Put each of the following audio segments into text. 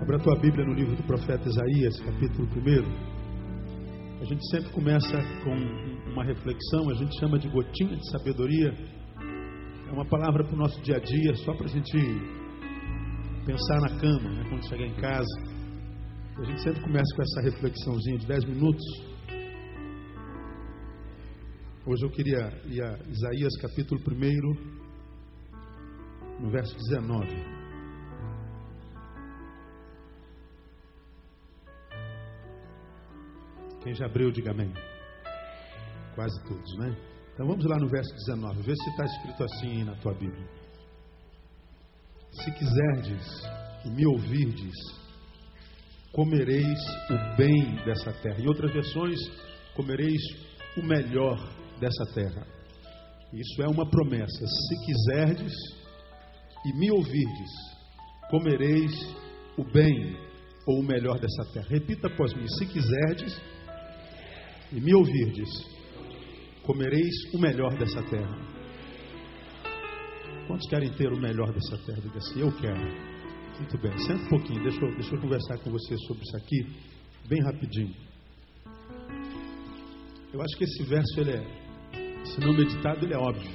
Abra a tua Bíblia no livro do profeta Isaías, capítulo 1. A gente sempre começa com uma reflexão, a gente chama de gotinha de sabedoria. É uma palavra para o nosso dia a dia, só para a gente pensar na cama, né, quando chegar em casa. A gente sempre começa com essa reflexãozinha de 10 minutos. Hoje eu queria ir a Isaías capítulo 1, no verso 19. Quem já abriu, diga amém. Quase todos, né? Então vamos lá no verso 19, vê se está escrito assim na tua Bíblia. Se quiserdes e me ouvirdes, comereis o bem dessa terra. Em outras versões, comereis o melhor dessa terra. Isso é uma promessa. Se quiserdes e me ouvirdes, comereis o bem ou o melhor dessa terra. Repita após mim: se quiserdes e me ouvirdes, comereis o melhor dessa terra. Quantos querem ter o melhor dessa terra? Diga assim: eu quero. Muito bem, senta um pouquinho, deixa eu, deixa eu conversar com você sobre isso aqui, bem rapidinho. Eu acho que esse verso, ele é, se não meditado, ele é óbvio.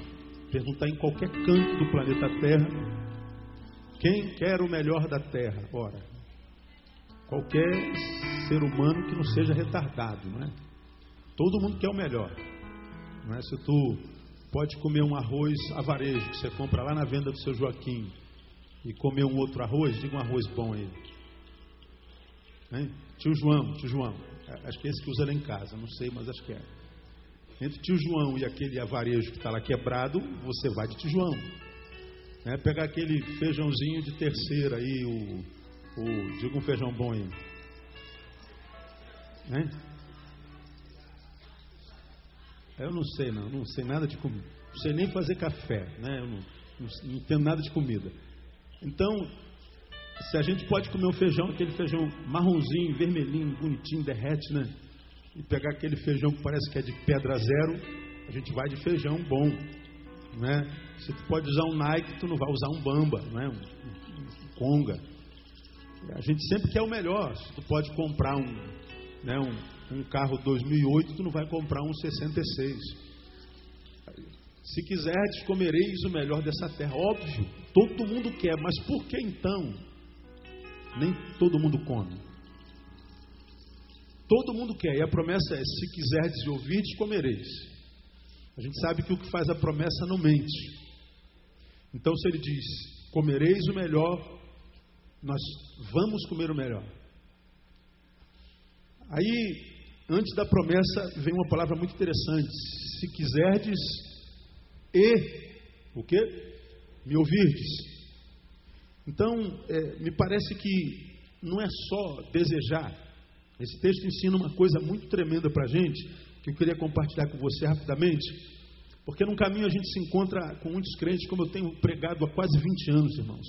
Perguntar em qualquer canto do planeta Terra, quem quer o melhor da Terra? Ora, qualquer ser humano que não seja retardado, não é? Todo mundo quer o melhor. Não é? Se tu pode comer um arroz avarejo que você compra lá na venda do seu Joaquim e comer um outro arroz, diga um arroz bom aí. Hein? Tio João, tio João. Acho que é esse que usa lá em casa, não sei, mas acho que é. Entre tio João e aquele avarejo que está lá quebrado, você vai de tio João. É, pegar aquele feijãozinho de terceira aí, o, o diga um feijão bom aí. Né? Eu não sei, não, não sei nada de comida. Não sei nem fazer café, né? Eu não, não, não entendo nada de comida. Então, se a gente pode comer um feijão, aquele feijão marronzinho, vermelhinho, bonitinho, derrete, né? E pegar aquele feijão que parece que é de pedra zero, a gente vai de feijão bom, né? Se tu pode usar um Nike, tu não vai usar um Bamba, né? Um, um, Conga. A gente sempre quer o melhor. Se tu pode comprar um, né, um, um carro 2008, tu não vai comprar um 66. Se quiserdes, comereis o melhor dessa terra. Óbvio, todo mundo quer, mas por que então nem todo mundo come? Todo mundo quer, e a promessa é: se quiserdes e ouvirdes, comereis. A gente sabe que o que faz a promessa não mente. Então, se ele diz: comereis o melhor, nós vamos comer o melhor. Aí, antes da promessa, vem uma palavra muito interessante: se quiserdes e o que? Me ouvirdes. Então, é, me parece que não é só desejar. Esse texto ensina uma coisa muito tremenda para a gente, que eu queria compartilhar com você rapidamente, porque no caminho a gente se encontra com muitos crentes, como eu tenho pregado há quase 20 anos, irmãos.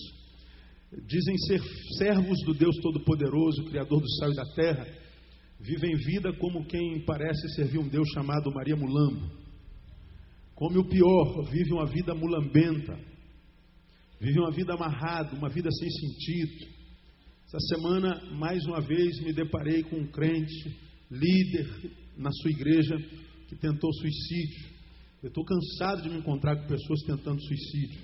Dizem ser servos do Deus Todo-Poderoso, Criador do céu e da terra, vivem vida como quem parece servir um Deus chamado Maria Mulambo. Come o pior, vive uma vida mulambenta, vive uma vida amarrada, uma vida sem sentido. Essa semana, mais uma vez, me deparei com um crente, líder na sua igreja, que tentou suicídio. Eu estou cansado de me encontrar com pessoas tentando suicídio.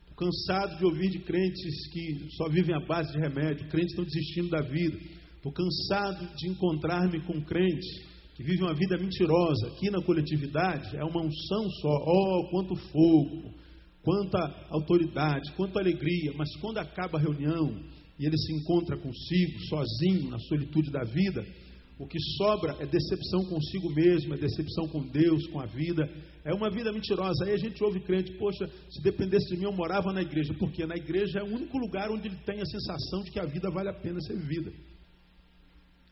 Estou cansado de ouvir de crentes que só vivem à base de remédio, crentes estão desistindo da vida. Estou cansado de encontrar-me com crentes que vivem uma vida mentirosa. Aqui na coletividade é uma unção só. Oh, quanto fogo, quanta autoridade, quanta alegria. Mas quando acaba a reunião e ele se encontra consigo, sozinho, na solitude da vida, o que sobra é decepção consigo mesmo, é decepção com Deus, com a vida. É uma vida mentirosa. Aí a gente ouve crente, poxa, se dependesse de mim, eu morava na igreja. Porque na igreja é o único lugar onde ele tem a sensação de que a vida vale a pena ser vivida.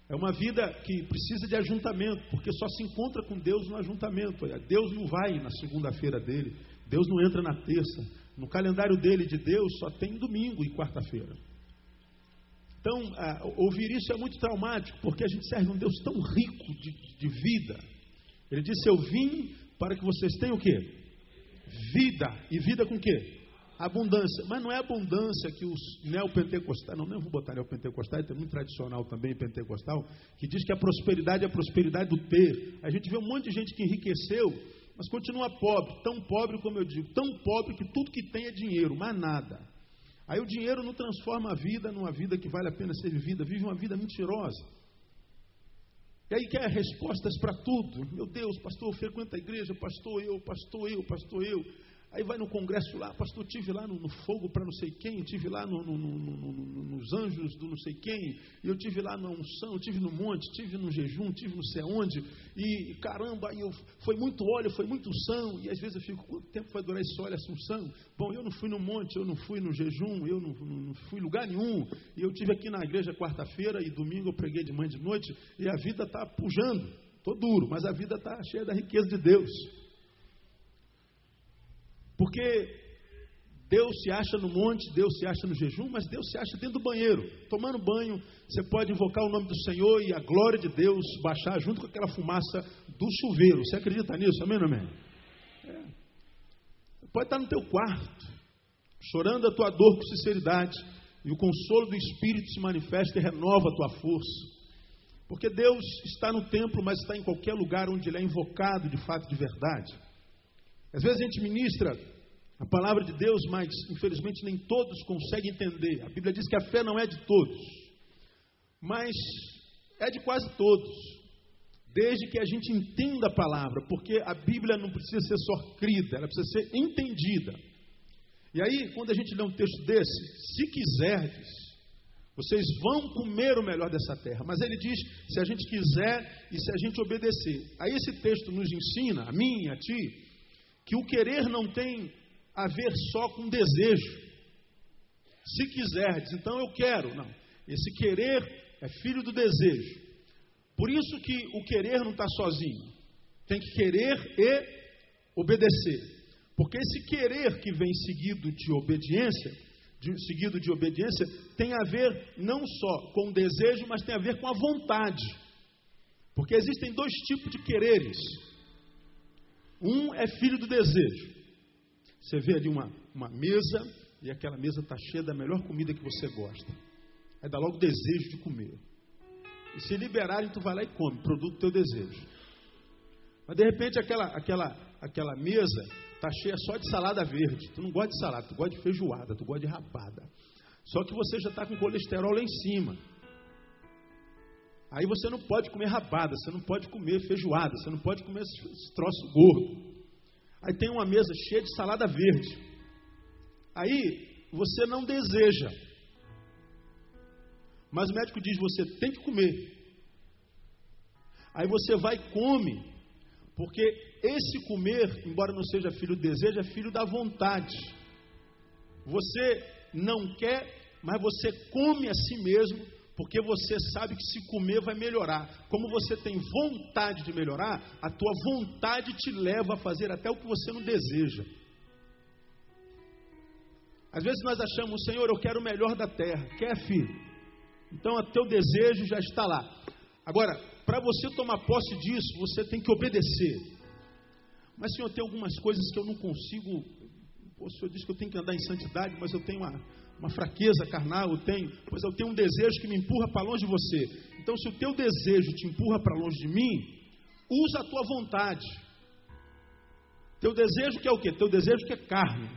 É uma vida que precisa de ajuntamento, porque só se encontra com Deus no ajuntamento. Deus não vai na segunda-feira dele, Deus não entra na terça. No calendário dele de Deus só tem domingo e quarta-feira. Então, ah, ouvir isso é muito traumático, porque a gente serve um Deus tão rico de, de vida. Ele disse: Eu vim para que vocês tenham o quê? Vida. E vida com o quê? Abundância. Mas não é abundância que os neopentecostais, não, nem vou botar neopentecostais, tem muito tradicional também pentecostal, que diz que a prosperidade é a prosperidade do ter. A gente vê um monte de gente que enriqueceu, mas continua pobre, tão pobre como eu digo, tão pobre que tudo que tem é dinheiro, mais nada. Aí o dinheiro não transforma a vida numa vida que vale a pena ser vivida, vive uma vida mentirosa. E aí quer respostas para tudo. Meu Deus, pastor, frequenta a igreja, pastor eu, pastor eu, pastor eu. Aí vai no congresso lá, pastor, tive lá no, no fogo para não sei quem, tive lá no, no, nos anjos do não sei quem, eu tive lá na unção, tive no monte, tive no jejum, tive não sei onde, e caramba, eu, foi muito óleo, foi muito unção, e às vezes eu fico, quanto tempo vai durar esse óleo, essa unção? Bom, eu não fui no monte, eu não fui no jejum, eu não, não fui em lugar nenhum, e eu tive aqui na igreja quarta-feira, e domingo eu preguei de manhã de noite, e a vida está pujando, estou duro, mas a vida está cheia da riqueza de Deus. Porque Deus se acha no monte, Deus se acha no jejum, mas Deus se acha dentro do banheiro, tomando banho. Você pode invocar o nome do Senhor e a glória de Deus baixar junto com aquela fumaça do chuveiro. Você acredita nisso? Amém, amém? É. Pode estar no teu quarto, chorando a tua dor com sinceridade, e o consolo do Espírito se manifesta e renova a tua força. Porque Deus está no templo, mas está em qualquer lugar onde Ele é invocado de fato de verdade. Às vezes a gente ministra a palavra de Deus, mas infelizmente nem todos conseguem entender. A Bíblia diz que a fé não é de todos, mas é de quase todos, desde que a gente entenda a palavra, porque a Bíblia não precisa ser só crida, ela precisa ser entendida. E aí, quando a gente lê um texto desse, se quiserdes, vocês vão comer o melhor dessa terra. Mas ele diz: se a gente quiser e se a gente obedecer. Aí esse texto nos ensina, a mim, a ti, que o querer não tem a ver só com desejo. Se quiserdes, então eu quero. Não. Esse querer é filho do desejo. Por isso que o querer não está sozinho. Tem que querer e obedecer. Porque esse querer que vem seguido de obediência, de, seguido de obediência, tem a ver não só com o desejo, mas tem a ver com a vontade. Porque existem dois tipos de quereres um é filho do desejo. Você vê ali uma, uma mesa e aquela mesa está cheia da melhor comida que você gosta. Aí dá logo desejo de comer. E se liberarem, tu vai lá e come, produto do teu desejo. Mas de repente aquela, aquela, aquela mesa está cheia só de salada verde. Tu não gosta de salada, tu gosta de feijoada, tu gosta de rapada. Só que você já está com colesterol lá em cima. Aí você não pode comer rabada, você não pode comer feijoada, você não pode comer esse troço gordo. Aí tem uma mesa cheia de salada verde. Aí você não deseja. Mas o médico diz: você tem que comer. Aí você vai e come. Porque esse comer, embora não seja filho do desejo, é filho da vontade. Você não quer, mas você come a si mesmo porque você sabe que se comer vai melhorar. Como você tem vontade de melhorar, a tua vontade te leva a fazer até o que você não deseja. Às vezes nós achamos, Senhor, eu quero o melhor da terra. Quer, filho? Então o teu desejo já está lá. Agora, para você tomar posse disso, você tem que obedecer. Mas, Senhor, tem algumas coisas que eu não consigo. O Senhor diz que eu tenho que andar em santidade, mas eu tenho uma, uma fraqueza carnal, eu tenho, pois eu tenho um desejo que me empurra para longe de você. Então, se o teu desejo te empurra para longe de mim, usa a tua vontade. Teu desejo que é o quê? Teu desejo que é carne.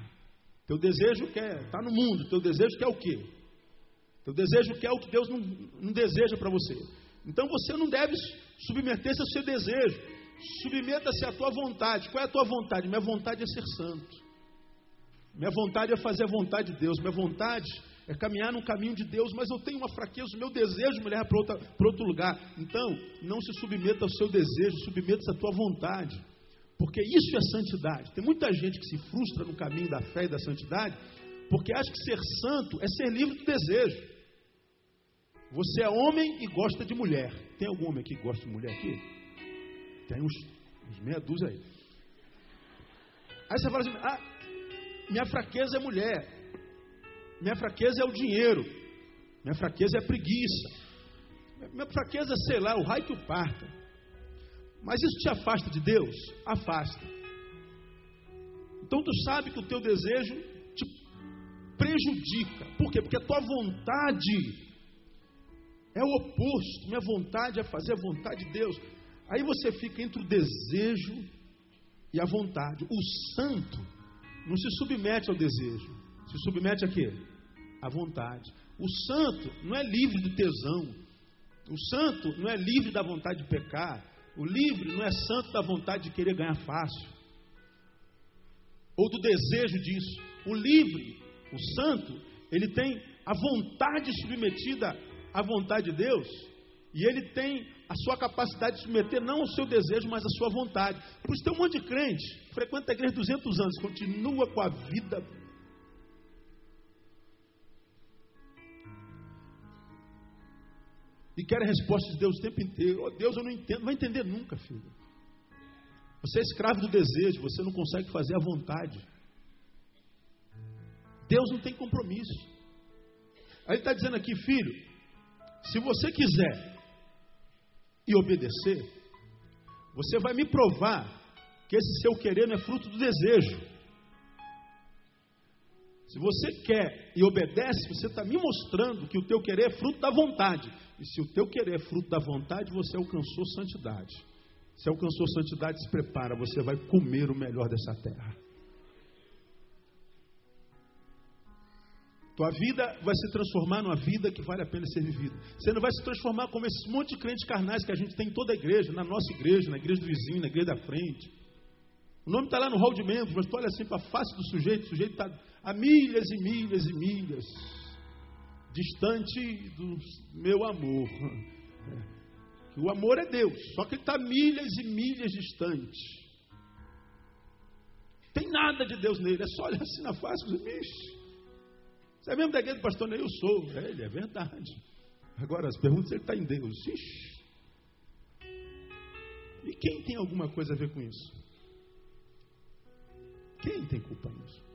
Teu desejo que é tá no mundo. Teu desejo que é o quê? Teu desejo que é o que Deus não, não deseja para você. Então você não deve submeter-se ao seu desejo. Submeta-se à tua vontade. Qual é a tua vontade? Minha vontade é ser santo. Minha vontade é fazer a vontade de Deus. Minha vontade é caminhar no caminho de Deus, mas eu tenho uma fraqueza, o meu desejo me leva para, para outro lugar. Então, não se submeta ao seu desejo, submeta-se à tua vontade. Porque isso é santidade. Tem muita gente que se frustra no caminho da fé e da santidade, porque acha que ser santo é ser livre do desejo. Você é homem e gosta de mulher. Tem algum homem aqui que gosta de mulher aqui? Tem uns, uns meia dúzia aí. Aí você fala assim: ah, minha fraqueza é mulher. Minha fraqueza é o dinheiro. Minha fraqueza é a preguiça. Minha fraqueza é, sei lá, o raio que o parta. Mas isso te afasta de Deus? Afasta. Então tu sabe que o teu desejo te prejudica. Por quê? Porque a tua vontade é o oposto. Minha vontade é fazer a vontade de Deus. Aí você fica entre o desejo e a vontade. O santo não se submete ao desejo. Se submete a quê? À vontade. O santo não é livre do tesão. O santo não é livre da vontade de pecar. O livre não é santo da vontade de querer ganhar fácil. Ou do desejo disso. O livre, o santo, ele tem a vontade submetida à vontade de Deus. E ele tem a sua capacidade de submeter não ao seu desejo, mas à sua vontade. Por isso tem um monte de crente, frequenta a igreja 200 anos, continua com a vida e quer a resposta de Deus o tempo inteiro. Oh, Deus, eu não entendo. Não vai entender nunca, filho. Você é escravo do desejo, você não consegue fazer a vontade. Deus não tem compromisso. Aí ele está dizendo aqui, filho, se você quiser e obedecer, você vai me provar que esse seu querer não é fruto do desejo. Se você quer e obedece, você está me mostrando que o teu querer é fruto da vontade. E se o teu querer é fruto da vontade, você alcançou santidade. Se alcançou santidade, se prepara, você vai comer o melhor dessa terra. Tua vida vai se transformar numa vida que vale a pena ser vivida. Você não vai se transformar como esses monte de crentes carnais que a gente tem em toda a igreja, na nossa igreja, na igreja do vizinho, na igreja da frente. O nome está lá no hall de membros, mas tu olha assim para a face do sujeito, o sujeito está a milhas e milhas e milhas distante do meu amor. O amor é Deus, só que ele está milhas e milhas distante. Tem nada de Deus nele, é só olhar assim na face e dizer, você é mesmo da igreja do pastor Neil? Eu sou. É, ele é verdade. Agora, as perguntas, ele está em Deus. Ixi. E quem tem alguma coisa a ver com isso? Quem tem culpa nisso?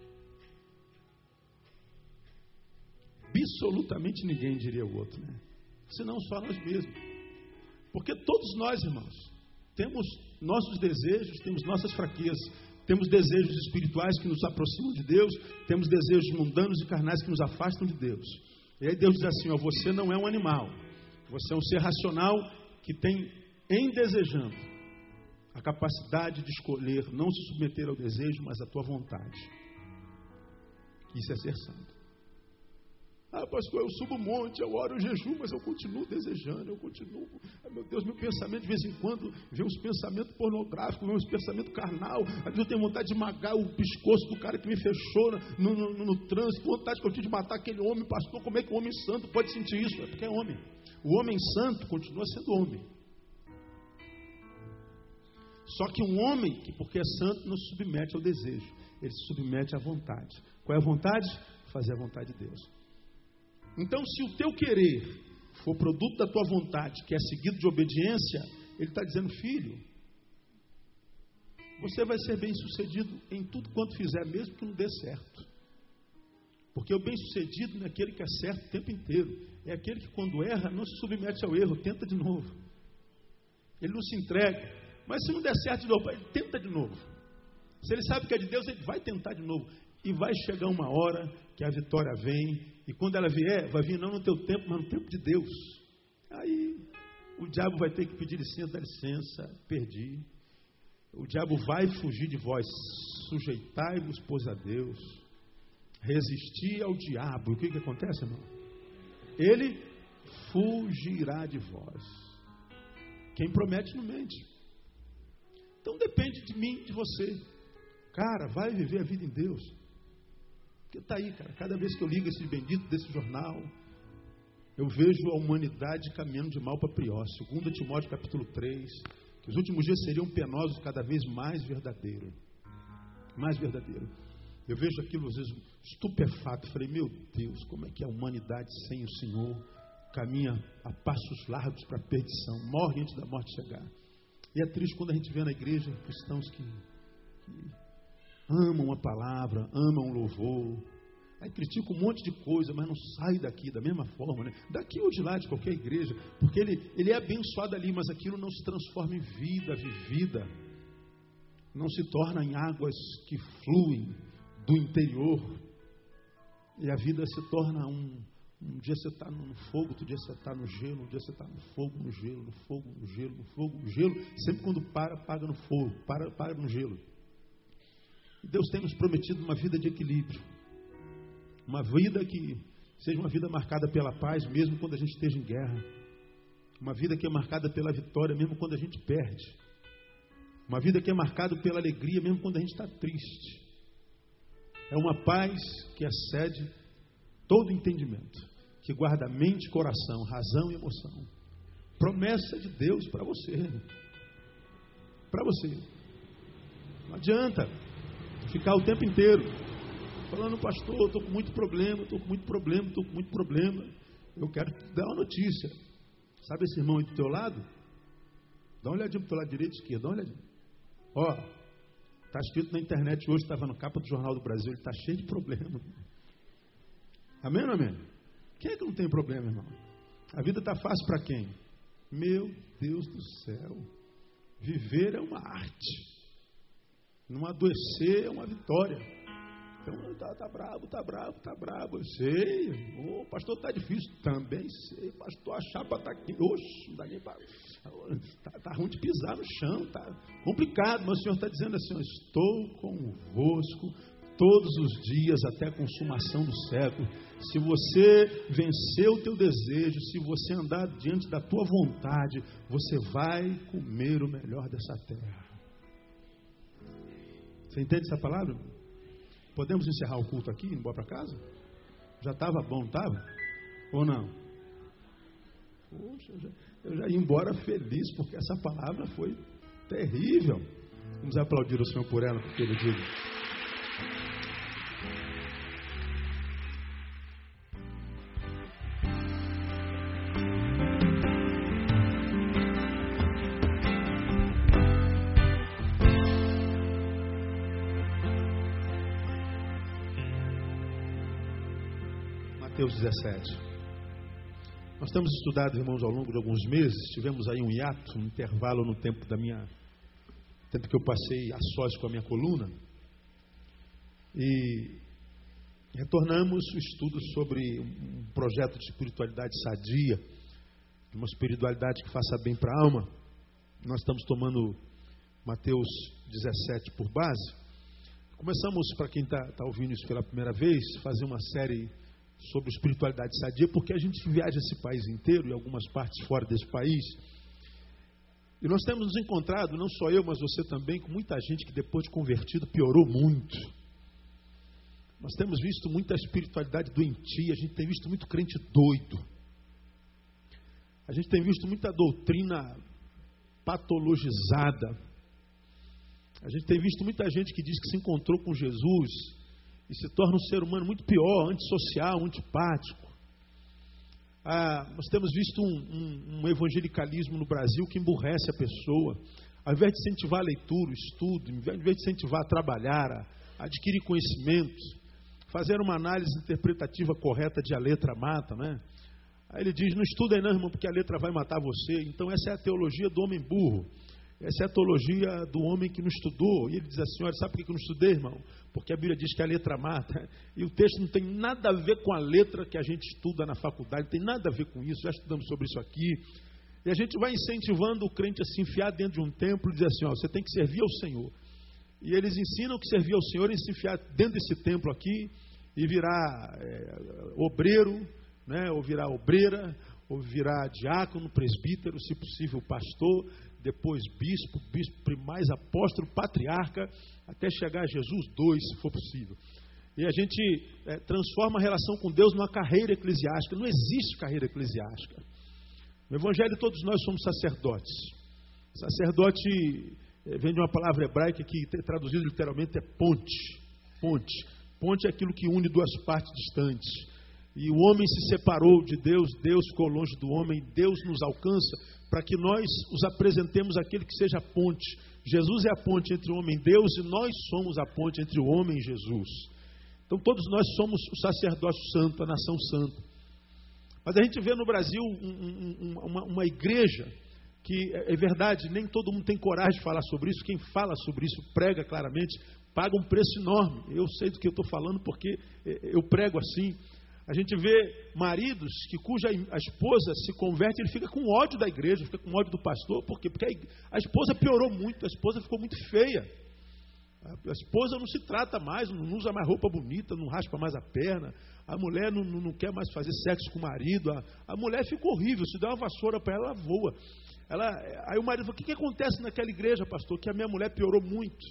Absolutamente ninguém diria o outro, né? Senão só nós mesmos. Porque todos nós, irmãos, temos nossos desejos, temos nossas fraquezas, temos desejos espirituais que nos aproximam de Deus, temos desejos mundanos e carnais que nos afastam de Deus. E aí Deus diz assim: ó, você não é um animal, você é um ser racional que tem em desejando a capacidade de escolher não se submeter ao desejo, mas à tua vontade. Isso é ser santo. Ah, pastor, eu subo um monte, eu oro, eu jejum, mas eu continuo desejando, eu continuo. Ah, meu Deus, meu pensamento de vez em quando vem uns pensamentos pornográficos, vem uns pensamentos carnal. Às vezes eu tenho vontade de magar o pescoço do cara que me fechou no, no, no, no trânsito, vontade que eu tive de matar aquele homem, pastor. Como é que o homem santo pode sentir isso? É porque é homem. O homem santo continua sendo homem. Só que um homem que, porque é santo, não se submete ao desejo, ele se submete à vontade. Qual é a vontade? Fazer a vontade de Deus. Então, se o teu querer for produto da tua vontade, que é seguido de obediência, ele está dizendo, filho, você vai ser bem sucedido em tudo quanto fizer, mesmo que não dê certo. Porque o bem sucedido não é aquele que acerta o tempo inteiro, é aquele que quando erra não se submete ao erro, tenta de novo. Ele não se entrega. Mas se não der certo de novo, ele tenta de novo. Se ele sabe que é de Deus, ele vai tentar de novo. E vai chegar uma hora que a vitória vem e quando ela vier, vai vir não no teu tempo, mas no tempo de Deus. Aí o diabo vai ter que pedir licença, dá licença, perdi. O diabo vai fugir de vós. Sujeitai-vos, pois, a Deus. Resistir ao diabo. E o que, que acontece, irmão? Ele fugirá de vós. Quem promete não mente. Então depende de mim, de você. Cara, vai viver a vida em Deus. Porque está aí, cara. Cada vez que eu ligo esse bendito desse jornal, eu vejo a humanidade caminhando de mal para pior. Segundo Timóteo capítulo 3, que os últimos dias seriam penosos cada vez mais verdadeiro. Mais verdadeiro. Eu vejo aquilo às vezes estupefato. Falei, meu Deus, como é que a humanidade sem o Senhor caminha a passos largos para a perdição, morre antes da morte chegar. E é triste quando a gente vê na igreja cristãos que, que amam a palavra, amam o louvor. Aí critica um monte de coisa, mas não sai daqui da mesma forma, né? Daqui ou de lá, de qualquer igreja, porque ele, ele é abençoado ali, mas aquilo não se transforma em vida vivida, não se torna em águas que fluem do interior. E a vida se torna um. Um dia você está no fogo, outro dia você está no gelo, um dia você está no fogo, no gelo, no fogo, no gelo, no fogo, no gelo. Sempre quando para, paga no fogo, para, para no gelo. Deus tem nos prometido uma vida de equilíbrio. Uma vida que seja uma vida marcada pela paz, mesmo quando a gente esteja em guerra. Uma vida que é marcada pela vitória, mesmo quando a gente perde. Uma vida que é marcada pela alegria, mesmo quando a gente está triste. É uma paz que excede todo entendimento, que guarda mente, coração, razão e emoção. Promessa de Deus para você. Para você. Não adianta ficar o tempo inteiro falando, pastor, estou com muito problema, estou com muito problema, estou com muito problema. Eu quero te dar uma notícia. Sabe esse irmão aí do teu lado? Dá uma olhadinha para o teu lado direito e esquerdo, dá uma olhadinha. Ó, está escrito na internet hoje, estava no capa do Jornal do Brasil, ele está cheio de problema. Amém ou amém? Quem é que não tem problema, irmão? A vida está fácil para quem? Meu Deus do céu. Viver é uma arte. Não adoecer é uma vitória. Então, tá, tá bravo, tá bravo, tá bravo. Eu sei. O oh, pastor tá difícil. Também sei. Pastor, a chapa tá aqui. Oxe, não dá nem para. Tá, tá ruim de pisar no chão. Tá complicado. Mas o Senhor está dizendo assim: Estou convosco todos os dias até a consumação do século. Se você vencer o teu desejo, se você andar diante da tua vontade, você vai comer o melhor dessa terra. Você entende essa palavra? Podemos encerrar o culto aqui e ir embora para casa? Já estava bom, estava? Ou não? Poxa, eu já, eu já ia embora feliz, porque essa palavra foi terrível. Vamos aplaudir o Senhor por ela, porque ele diz. Mateus 17. Nós temos estudado, irmãos, ao longo de alguns meses, tivemos aí um hiato, um intervalo no tempo da minha. tempo que eu passei a sós com a minha coluna. E retornamos o estudo sobre um projeto de espiritualidade sadia, uma espiritualidade que faça bem para a alma. Nós estamos tomando Mateus 17 por base. Começamos, para quem está tá ouvindo isso pela primeira vez, fazer uma série sobre espiritualidade sadia, porque a gente viaja esse país inteiro e algumas partes fora desse país. E nós temos nos encontrado, não só eu, mas você também, com muita gente que depois de convertido piorou muito. Nós temos visto muita espiritualidade doentia, a gente tem visto muito crente doido. A gente tem visto muita doutrina patologizada. A gente tem visto muita gente que diz que se encontrou com Jesus e se torna um ser humano muito pior, antissocial, antipático. Ah, nós temos visto um, um, um, evangelicalismo no Brasil que emburrece a pessoa. Ao invés de incentivar a leitura, o estudo, ao invés de incentivar a trabalhar, a, adquirir conhecimentos, fazer uma análise interpretativa correta de a letra mata, né? Aí ele diz: não estuda não, irmão, porque a letra vai matar você. Então, essa é a teologia do homem burro. Essa é a teologia do homem que não estudou. E ele diz assim: olha, sabe por que eu não estudei, irmão? Porque a Bíblia diz que a letra mata. E o texto não tem nada a ver com a letra que a gente estuda na faculdade, não tem nada a ver com isso. Já estudamos sobre isso aqui. E a gente vai incentivando o crente a se enfiar dentro de um templo e dizer assim: ó, você tem que servir ao Senhor. E eles ensinam que servir ao Senhor é se enfiar dentro desse templo aqui e virar é, obreiro, né, ou virar obreira, ou virar diácono, presbítero, se possível pastor, depois bispo, bispo primaz, apóstolo, patriarca, até chegar a Jesus dois, se for possível. E a gente é, transforma a relação com Deus numa carreira eclesiástica. Não existe carreira eclesiástica. No Evangelho todos nós somos sacerdotes. Sacerdote é, vem de uma palavra hebraica que traduzido literalmente é ponte. Ponte. Ponte é aquilo que une duas partes distantes. E o homem se separou de Deus, Deus ficou longe do homem, Deus nos alcança para que nós os apresentemos aquele que seja a ponte. Jesus é a ponte entre o homem e Deus e nós somos a ponte entre o homem e Jesus. Então todos nós somos o sacerdócio santo, a nação santa. Mas a gente vê no Brasil um, um, uma, uma igreja que é, é verdade, nem todo mundo tem coragem de falar sobre isso. Quem fala sobre isso prega claramente, paga um preço enorme. Eu sei do que eu estou falando porque eh, eu prego assim. A gente vê maridos que cuja a esposa se converte, ele fica com ódio da igreja, fica com ódio do pastor, por quê? Porque a esposa piorou muito, a esposa ficou muito feia. A esposa não se trata mais, não usa mais roupa bonita, não raspa mais a perna. A mulher não, não, não quer mais fazer sexo com o marido. A, a mulher fica horrível. Se der uma vassoura para ela, ela voa. Ela, aí o marido fala: O que, que acontece naquela igreja, pastor? Que a minha mulher piorou muito.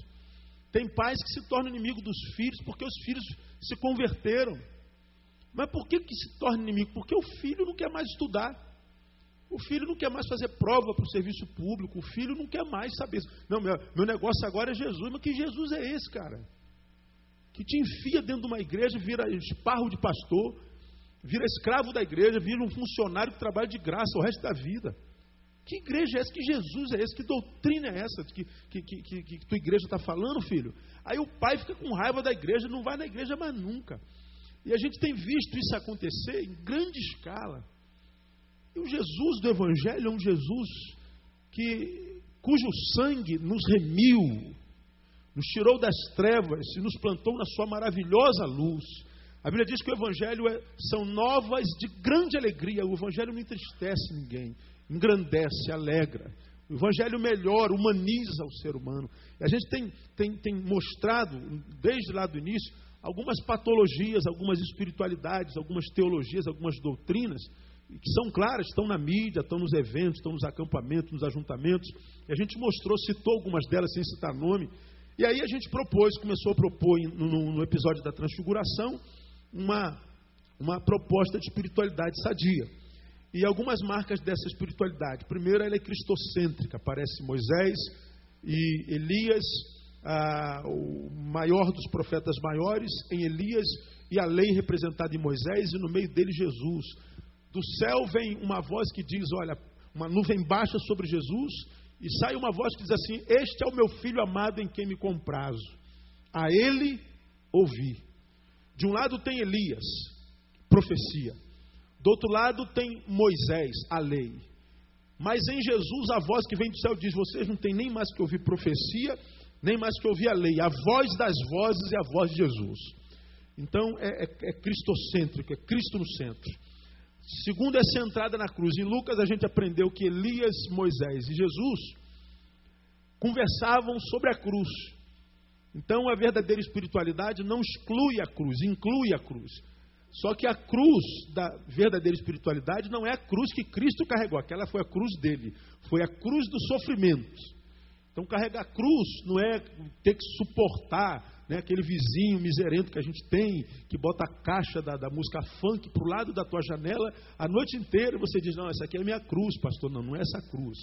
Tem pais que se tornam inimigo dos filhos porque os filhos se converteram. Mas por que, que se torna inimigo? Porque o filho não quer mais estudar. O filho não quer mais fazer prova para o serviço público. O filho não quer mais saber. Não, meu, meu negócio agora é Jesus. Mas que Jesus é esse, cara? Que te enfia dentro de uma igreja, vira esparro de pastor, vira escravo da igreja, vira um funcionário que trabalha de graça o resto da vida. Que igreja é essa? Que Jesus é esse? Que doutrina é essa que, que, que, que, que tua igreja está falando, filho? Aí o pai fica com raiva da igreja, não vai na igreja mais nunca. E a gente tem visto isso acontecer em grande escala. E o Jesus do Evangelho é um Jesus que, cujo sangue nos remiu, nos tirou das trevas e nos plantou na sua maravilhosa luz. A Bíblia diz que o Evangelho é, são novas de grande alegria. O Evangelho não entristece ninguém, engrandece, alegra. O Evangelho melhora, humaniza o ser humano. E a gente tem, tem, tem mostrado, desde lá do início, algumas patologias, algumas espiritualidades, algumas teologias, algumas doutrinas, que são claras, estão na mídia, estão nos eventos, estão nos acampamentos, nos ajuntamentos. E a gente mostrou, citou algumas delas sem citar nome. E aí a gente propôs, começou a propor no, no episódio da transfiguração, uma, uma proposta de espiritualidade sadia. E algumas marcas dessa espiritualidade. Primeiro, ela é cristocêntrica. Aparece Moisés e Elias, ah, o maior dos profetas maiores, em Elias, e a lei representada em Moisés, e no meio dele Jesus. Do céu vem uma voz que diz: Olha, uma nuvem baixa sobre Jesus, e sai uma voz que diz assim: Este é o meu filho amado em quem me comprazo. A ele ouvi. De um lado tem Elias, profecia. Do outro lado tem Moisés, a lei. Mas em Jesus, a voz que vem do céu diz: Vocês não têm nem mais que ouvir profecia, nem mais que ouvir a lei. A voz das vozes é a voz de Jesus. Então é, é, é cristocêntrico, é Cristo no centro. Segundo, é centrada na cruz. Em Lucas a gente aprendeu que Elias, Moisés e Jesus conversavam sobre a cruz. Então a verdadeira espiritualidade não exclui a cruz, inclui a cruz. Só que a cruz da verdadeira espiritualidade não é a cruz que Cristo carregou, aquela foi a cruz dele, foi a cruz do sofrimento. Então carregar cruz não é ter que suportar né, aquele vizinho miserento que a gente tem, que bota a caixa da, da música funk para o lado da tua janela a noite inteira você diz, não, essa aqui é minha cruz, pastor. Não, não é essa cruz.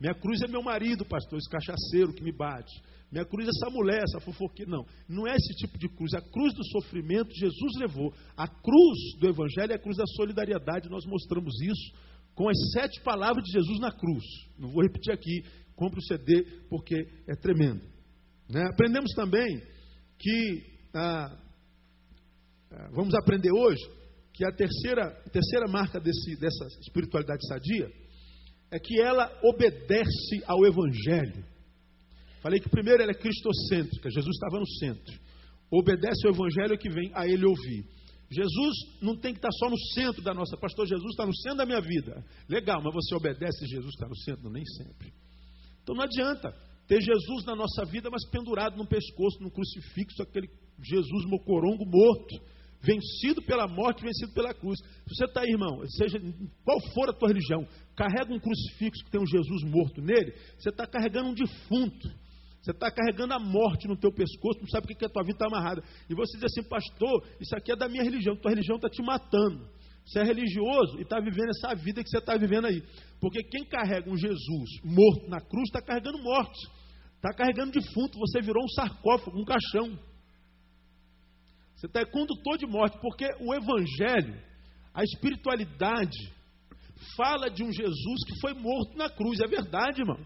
Minha cruz é meu marido, pastor, esse cachaceiro que me bate. Minha cruz é essa mulher, essa fofoqueira. Não, não é esse tipo de cruz. A cruz do sofrimento Jesus levou. A cruz do Evangelho é a cruz da solidariedade. Nós mostramos isso com as sete palavras de Jesus na cruz. Não vou repetir aqui. Compre o CD porque é tremendo. Né? Aprendemos também que ah, ah, vamos aprender hoje que a terceira, terceira marca desse, dessa espiritualidade sadia é que ela obedece ao Evangelho. Falei que primeiro ela é cristocêntrica, Jesus estava no centro. Obedece ao Evangelho que vem a ele ouvir. Jesus não tem que estar só no centro da nossa. Pastor, Jesus está no centro da minha vida. Legal, mas você obedece Jesus está no centro? Nem sempre. Então não adianta ter Jesus na nossa vida, mas pendurado no pescoço, no crucifixo, aquele Jesus mocorongo morto vencido pela morte, vencido pela cruz. Você está aí, irmão, seja qual for a tua religião, carrega um crucifixo que tem um Jesus morto nele, você está carregando um defunto. Você está carregando a morte no teu pescoço, não sabe o que, que a tua vida está amarrada. E você diz assim, pastor, isso aqui é da minha religião, tua religião está te matando. Você é religioso e está vivendo essa vida que você está vivendo aí. Porque quem carrega um Jesus morto na cruz está carregando morte. Está carregando defunto, você virou um sarcófago, um caixão. Você está condutor de morte, porque o Evangelho, a espiritualidade, fala de um Jesus que foi morto na cruz. É verdade, irmão.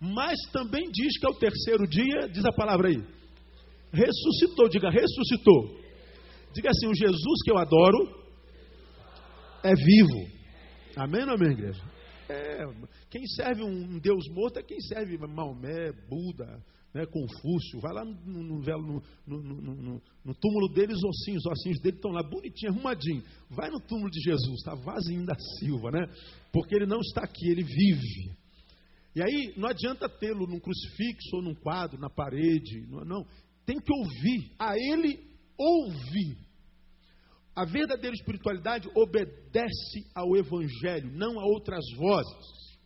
Mas também diz que ao terceiro dia, diz a palavra aí, ressuscitou. Diga, ressuscitou. Diga assim: o Jesus que eu adoro é vivo. Amém ou amém, igreja? É, quem serve um Deus morto é quem serve Maomé, Buda, né, Confúcio, vai lá no, no, no, no, túmulo deles, ossinhos, os ossinhos dele estão lá bonitinho, arrumadinho. Vai no túmulo de Jesus, está vazio da Silva, né? Porque ele não está aqui, ele vive. E aí não adianta tê-lo num crucifixo ou num quadro, na parede, não, não. Tem que ouvir, a ele ouvir. A verdadeira espiritualidade obedece ao Evangelho, não a outras vozes.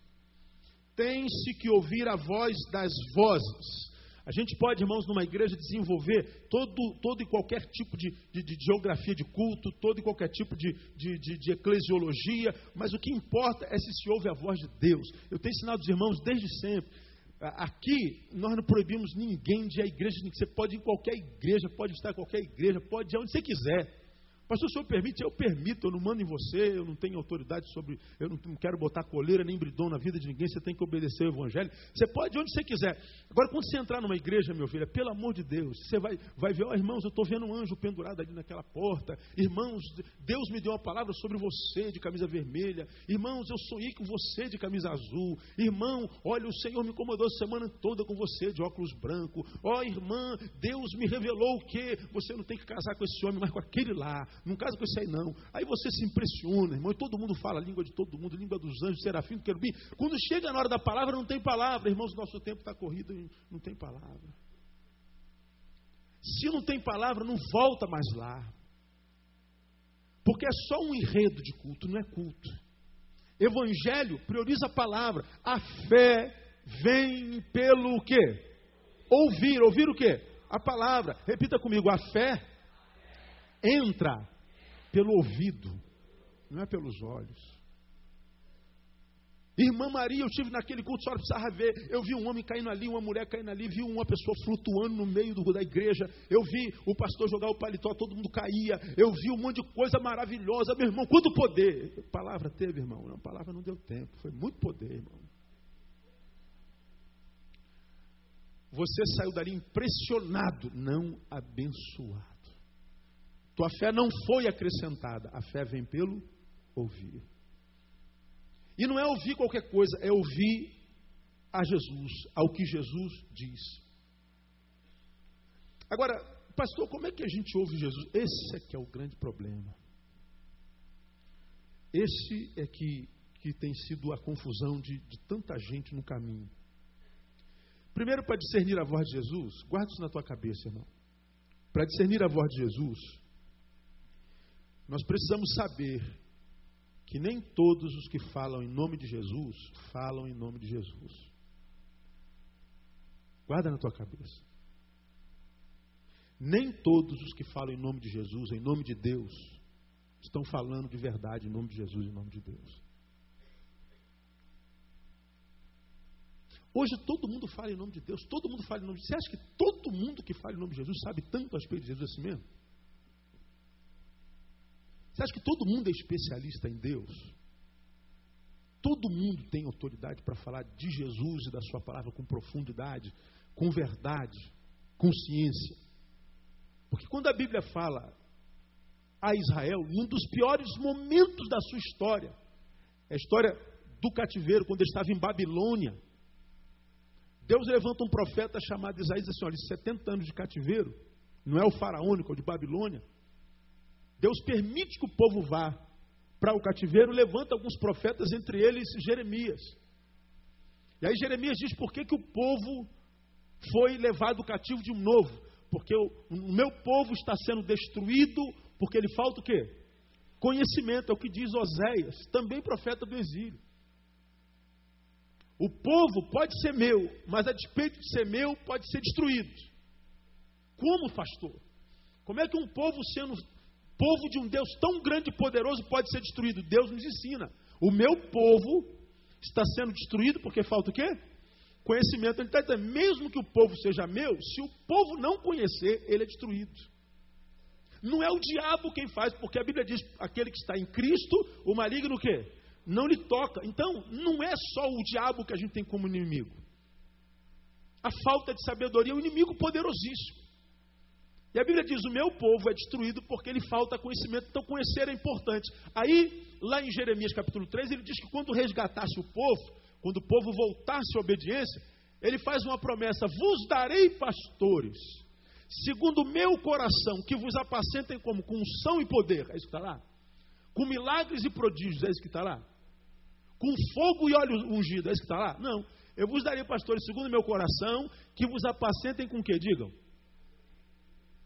Tem-se que ouvir a voz das vozes. A gente pode, irmãos, numa igreja desenvolver todo, todo e qualquer tipo de, de, de geografia de culto, todo e qualquer tipo de, de, de, eclesiologia, mas o que importa é se se ouve a voz de Deus. Eu tenho ensinado os irmãos desde sempre. Aqui, nós não proibimos ninguém de ir à igreja, você pode ir em qualquer igreja, pode estar em qualquer igreja, pode ir onde você quiser. Pastor, o senhor permite? Eu permito, eu não mando em você, eu não tenho autoridade sobre, eu não, quero botar coleira nem bridão na vida de ninguém, você tem que obedecer o evangelho. Você pode onde você quiser. Agora, quando você entrar numa igreja, meu filho, pelo amor de Deus, você vai, vai ver, ó, oh, irmãos, eu estou vendo um anjo pendurado ali naquela porta. Irmãos, Deus me deu uma palavra sobre você de camisa vermelha. Irmãos, eu sonhei com você de camisa azul. Irmão, olha, o Senhor me incomodou a semana toda com você de óculos branco. Ó, oh, irmã, Deus me revelou que você não tem que casar com esse homem, mas com aquele lá. Não casa com esse aí, não. Aí você se impressiona, irmão, e todo mundo fala a língua de todo mundo, língua dos anjos, serafim, do querubim. Quando chega na hora da palavra, não tem palavra, irmãos, nosso tempo está corrido não tem palavra. Se não tem palavra, não volta mais lá. Porque é só um enredo de culto, não é culto. Evangelho prioriza a palavra. A fé vem pelo quê? Ouvir. Ouvir o quê? A palavra. Repita comigo. A fé entra pelo ouvido, não é pelos olhos. Irmã Maria, eu estive naquele culto, só precisava ver. Eu vi um homem caindo ali, uma mulher caindo ali, vi uma pessoa flutuando no meio do, da igreja. Eu vi o pastor jogar o paletó, todo mundo caía. Eu vi um monte de coisa maravilhosa. Meu irmão, quanto poder! Palavra teve, irmão? Não, a palavra não deu tempo. Foi muito poder, irmão. Você saiu dali impressionado, não abençoado. Tua fé não foi acrescentada, a fé vem pelo ouvir. E não é ouvir qualquer coisa, é ouvir a Jesus, ao que Jesus diz. Agora, pastor, como é que a gente ouve Jesus? Esse é que é o grande problema. Esse é que, que tem sido a confusão de, de tanta gente no caminho. Primeiro, para discernir a voz de Jesus, guarda isso na tua cabeça, irmão. Para discernir a voz de Jesus, nós precisamos saber que nem todos os que falam em nome de Jesus falam em nome de Jesus. Guarda na tua cabeça. Nem todos os que falam em nome de Jesus, em nome de Deus, estão falando de verdade em nome de Jesus, em nome de Deus. Hoje todo mundo fala em nome de Deus, todo mundo fala em nome de Você acha que todo mundo que fala em nome de Jesus sabe tanto a respeito de Jesus assim mesmo? Você acha que todo mundo é especialista em Deus? Todo mundo tem autoridade para falar de Jesus e da Sua palavra com profundidade, com verdade, com ciência. Porque quando a Bíblia fala a Israel, um dos piores momentos da sua história, é a história do cativeiro, quando ele estava em Babilônia. Deus levanta um profeta chamado Isaías assim: olha, 70 anos de cativeiro, não é o faraônico, é o de Babilônia. Deus permite que o povo vá para o cativeiro, levanta alguns profetas, entre eles Jeremias. E aí Jeremias diz por que, que o povo foi levado cativo de novo. Porque o, o meu povo está sendo destruído, porque ele falta o quê? Conhecimento, é o que diz Oséias, também profeta do exílio. O povo pode ser meu, mas a despeito de ser meu, pode ser destruído. Como, pastor? Como é que um povo sendo povo de um Deus tão grande e poderoso pode ser destruído? Deus nos ensina. O meu povo está sendo destruído porque falta o quê? Conhecimento. Ele está mesmo que o povo seja meu, se o povo não conhecer, ele é destruído. Não é o diabo quem faz, porque a Bíblia diz, aquele que está em Cristo, o maligno o quê? Não lhe toca. Então, não é só o diabo que a gente tem como inimigo. A falta de sabedoria é um inimigo poderosíssimo. E a Bíblia diz: o meu povo é destruído porque ele falta conhecimento, então conhecer é importante. Aí, lá em Jeremias capítulo 3, ele diz que quando resgatasse o povo, quando o povo voltasse à obediência, ele faz uma promessa: vos darei pastores, segundo o meu coração, que vos apacentem como? Com unção e poder. É isso que está lá? Com milagres e prodígios, é isso que está lá? Com fogo e óleo ungido, é isso que está lá? Não. Eu vos darei pastores segundo o meu coração, que vos apacentem com o que? Digam.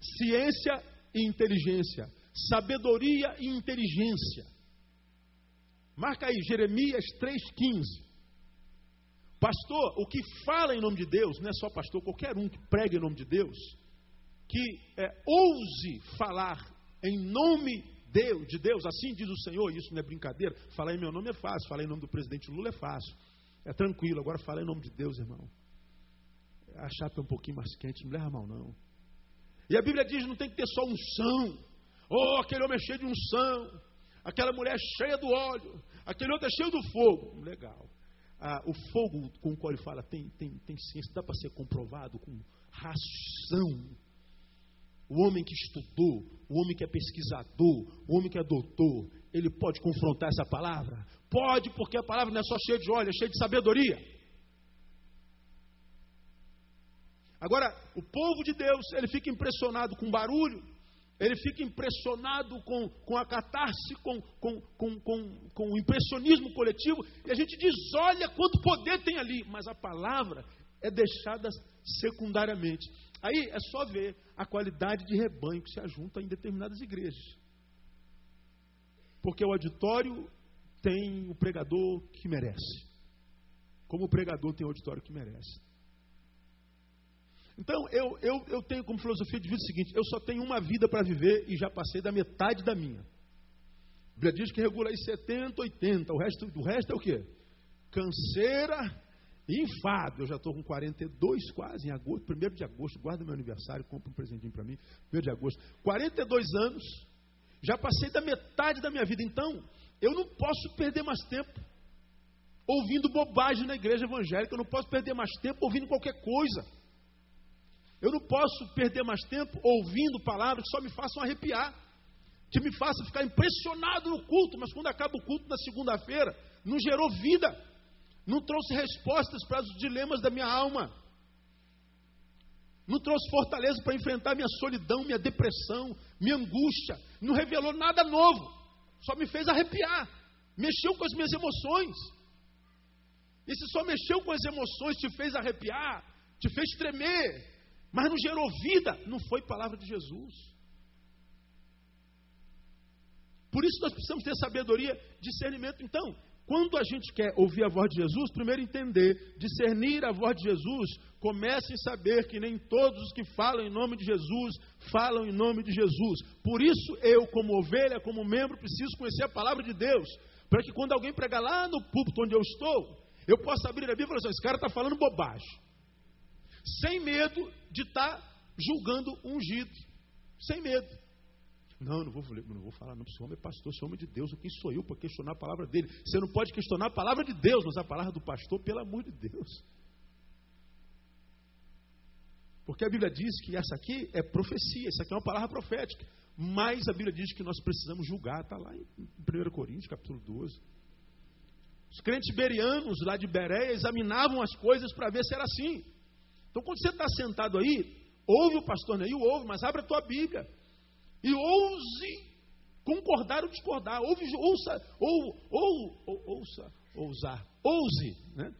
Ciência e inteligência. Sabedoria e inteligência. Marca aí, Jeremias 3,15. Pastor, o que fala em nome de Deus, não é só pastor, qualquer um que prega em nome de Deus, que é, ouse falar em nome Deus, de Deus, assim diz o Senhor, isso não é brincadeira. Falar em meu nome é fácil, falar em nome do presidente Lula é fácil. É tranquilo, agora fala em nome de Deus, irmão. A chapa é um pouquinho mais quente, não leva mal, não. E a Bíblia diz: não tem que ter só unção. Oh, aquele homem é cheio de unção. Aquela mulher é cheia do óleo. Aquele outro é cheio do fogo. Legal. Ah, o fogo com o qual ele fala tem, tem, tem ciência, dá para ser comprovado com ração. O homem que estudou, o homem que é pesquisador, o homem que é doutor, ele pode confrontar essa palavra? Pode, porque a palavra não é só cheia de óleo, é cheia de sabedoria. Agora, o povo de Deus, ele fica impressionado com barulho, ele fica impressionado com, com a catarse, com, com, com, com, com o impressionismo coletivo, e a gente diz: olha quanto poder tem ali, mas a palavra é deixada secundariamente. Aí é só ver a qualidade de rebanho que se ajunta em determinadas igrejas. Porque o auditório tem o pregador que merece. Como o pregador tem o auditório que merece. Então, eu, eu, eu tenho como filosofia de vida o seguinte: eu só tenho uma vida para viver e já passei da metade da minha. A Bíblia diz que regula aí 70, 80. O resto, o resto é o quê? Canseira e enfado. Eu já estou com 42 quase, em agosto, 1 de agosto. Guarda meu aniversário, compra um presentinho para mim. 1 de agosto. 42 anos. Já passei da metade da minha vida. Então, eu não posso perder mais tempo ouvindo bobagem na igreja evangélica. Eu não posso perder mais tempo ouvindo qualquer coisa. Eu não posso perder mais tempo ouvindo palavras que só me façam arrepiar, que me façam ficar impressionado no culto, mas quando acaba o culto na segunda-feira, não gerou vida, não trouxe respostas para os dilemas da minha alma, não trouxe fortaleza para enfrentar minha solidão, minha depressão, minha angústia, não revelou nada novo, só me fez arrepiar, mexeu com as minhas emoções. E se só mexeu com as emoções, te fez arrepiar, te fez tremer, mas não gerou vida, não foi palavra de Jesus. Por isso nós precisamos ter sabedoria, discernimento. Então, quando a gente quer ouvir a voz de Jesus, primeiro entender, discernir a voz de Jesus, comece em saber que nem todos os que falam em nome de Jesus falam em nome de Jesus. Por isso, eu, como ovelha, como membro, preciso conhecer a palavra de Deus, para que quando alguém pregar lá no púlpito onde eu estou, eu possa abrir a Bíblia e falar assim: esse cara está falando bobagem sem medo de estar tá julgando ungido, sem medo. Não, não vou, não vou falar, não, esse homem é pastor, esse homem é de Deus, quem sou eu para questionar a palavra dele? Você não pode questionar a palavra de Deus, mas a palavra do pastor, pelo amor de Deus. Porque a Bíblia diz que essa aqui é profecia, essa aqui é uma palavra profética. Mas a Bíblia diz que nós precisamos julgar, está lá em 1 Coríntios, capítulo 12. Os crentes berianos lá de Bereia examinavam as coisas para ver se era assim. Então, quando você está sentado aí, ouve o pastor Neil, ouve, mas abre a tua Bíblia. E ouse concordar ou discordar. Ouve, ouça, ou, ou, ou, ouça, ousar. Ouse, né?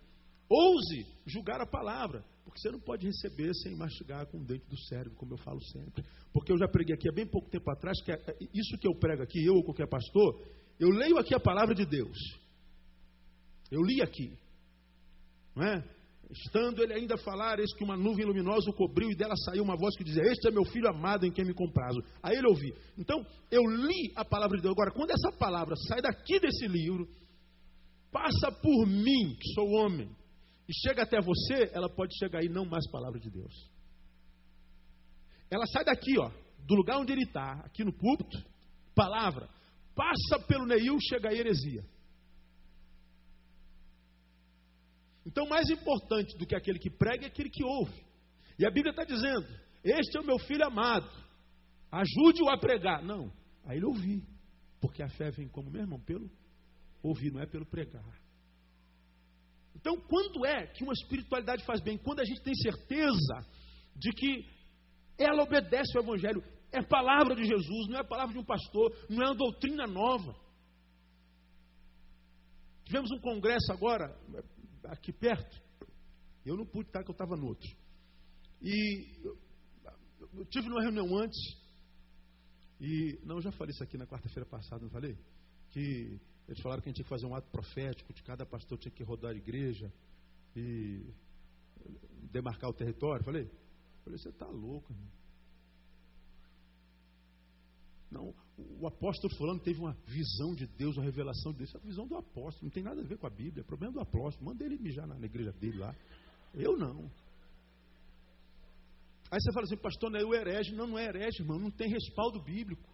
Ouse julgar a palavra. Porque você não pode receber sem mastigar com o dente do cérebro, como eu falo sempre. Porque eu já preguei aqui há bem pouco tempo atrás, que é, é, isso que eu prego aqui, eu ou qualquer pastor, eu leio aqui a palavra de Deus. Eu li aqui. Não é? Estando ele ainda a falar, eis que uma nuvem luminosa o cobriu e dela saiu uma voz que dizia: Este é meu filho amado em quem me comprazo. Aí ele ouviu. Então, eu li a palavra de Deus. Agora, quando essa palavra sai daqui desse livro, passa por mim, que sou homem, e chega até você, ela pode chegar aí não mais palavra de Deus. Ela sai daqui, ó, do lugar onde ele está, aqui no púlpito, palavra, passa pelo Neil, chega a heresia. Então, mais importante do que aquele que prega é aquele que ouve. E a Bíblia está dizendo: Este é o meu filho amado, ajude-o a pregar. Não, aí ele ouvir. Porque a fé vem como, meu irmão? Pelo ouvir, não é pelo pregar. Então, quando é que uma espiritualidade faz bem? Quando a gente tem certeza de que ela obedece ao Evangelho, é palavra de Jesus, não é palavra de um pastor, não é uma doutrina nova. Tivemos um congresso agora, aqui perto. Eu não pude estar, porque eu estava no outro. E eu tive uma reunião antes. E, não, eu já falei isso aqui na quarta-feira passada, não falei? Que eles falaram que a gente tinha que fazer um ato profético, de cada pastor tinha que rodar a igreja e demarcar o território. Falei, falei, você está louco, irmão. Não, o apóstolo fulano teve uma visão de Deus, uma revelação de Deus. É a visão do apóstolo, não tem nada a ver com a Bíblia. É problema do apóstolo. Manda ele mijar na, na igreja dele lá. Eu não. Aí você fala assim, pastor, não é o herege. Não, não é herege, irmão. Não tem respaldo bíblico.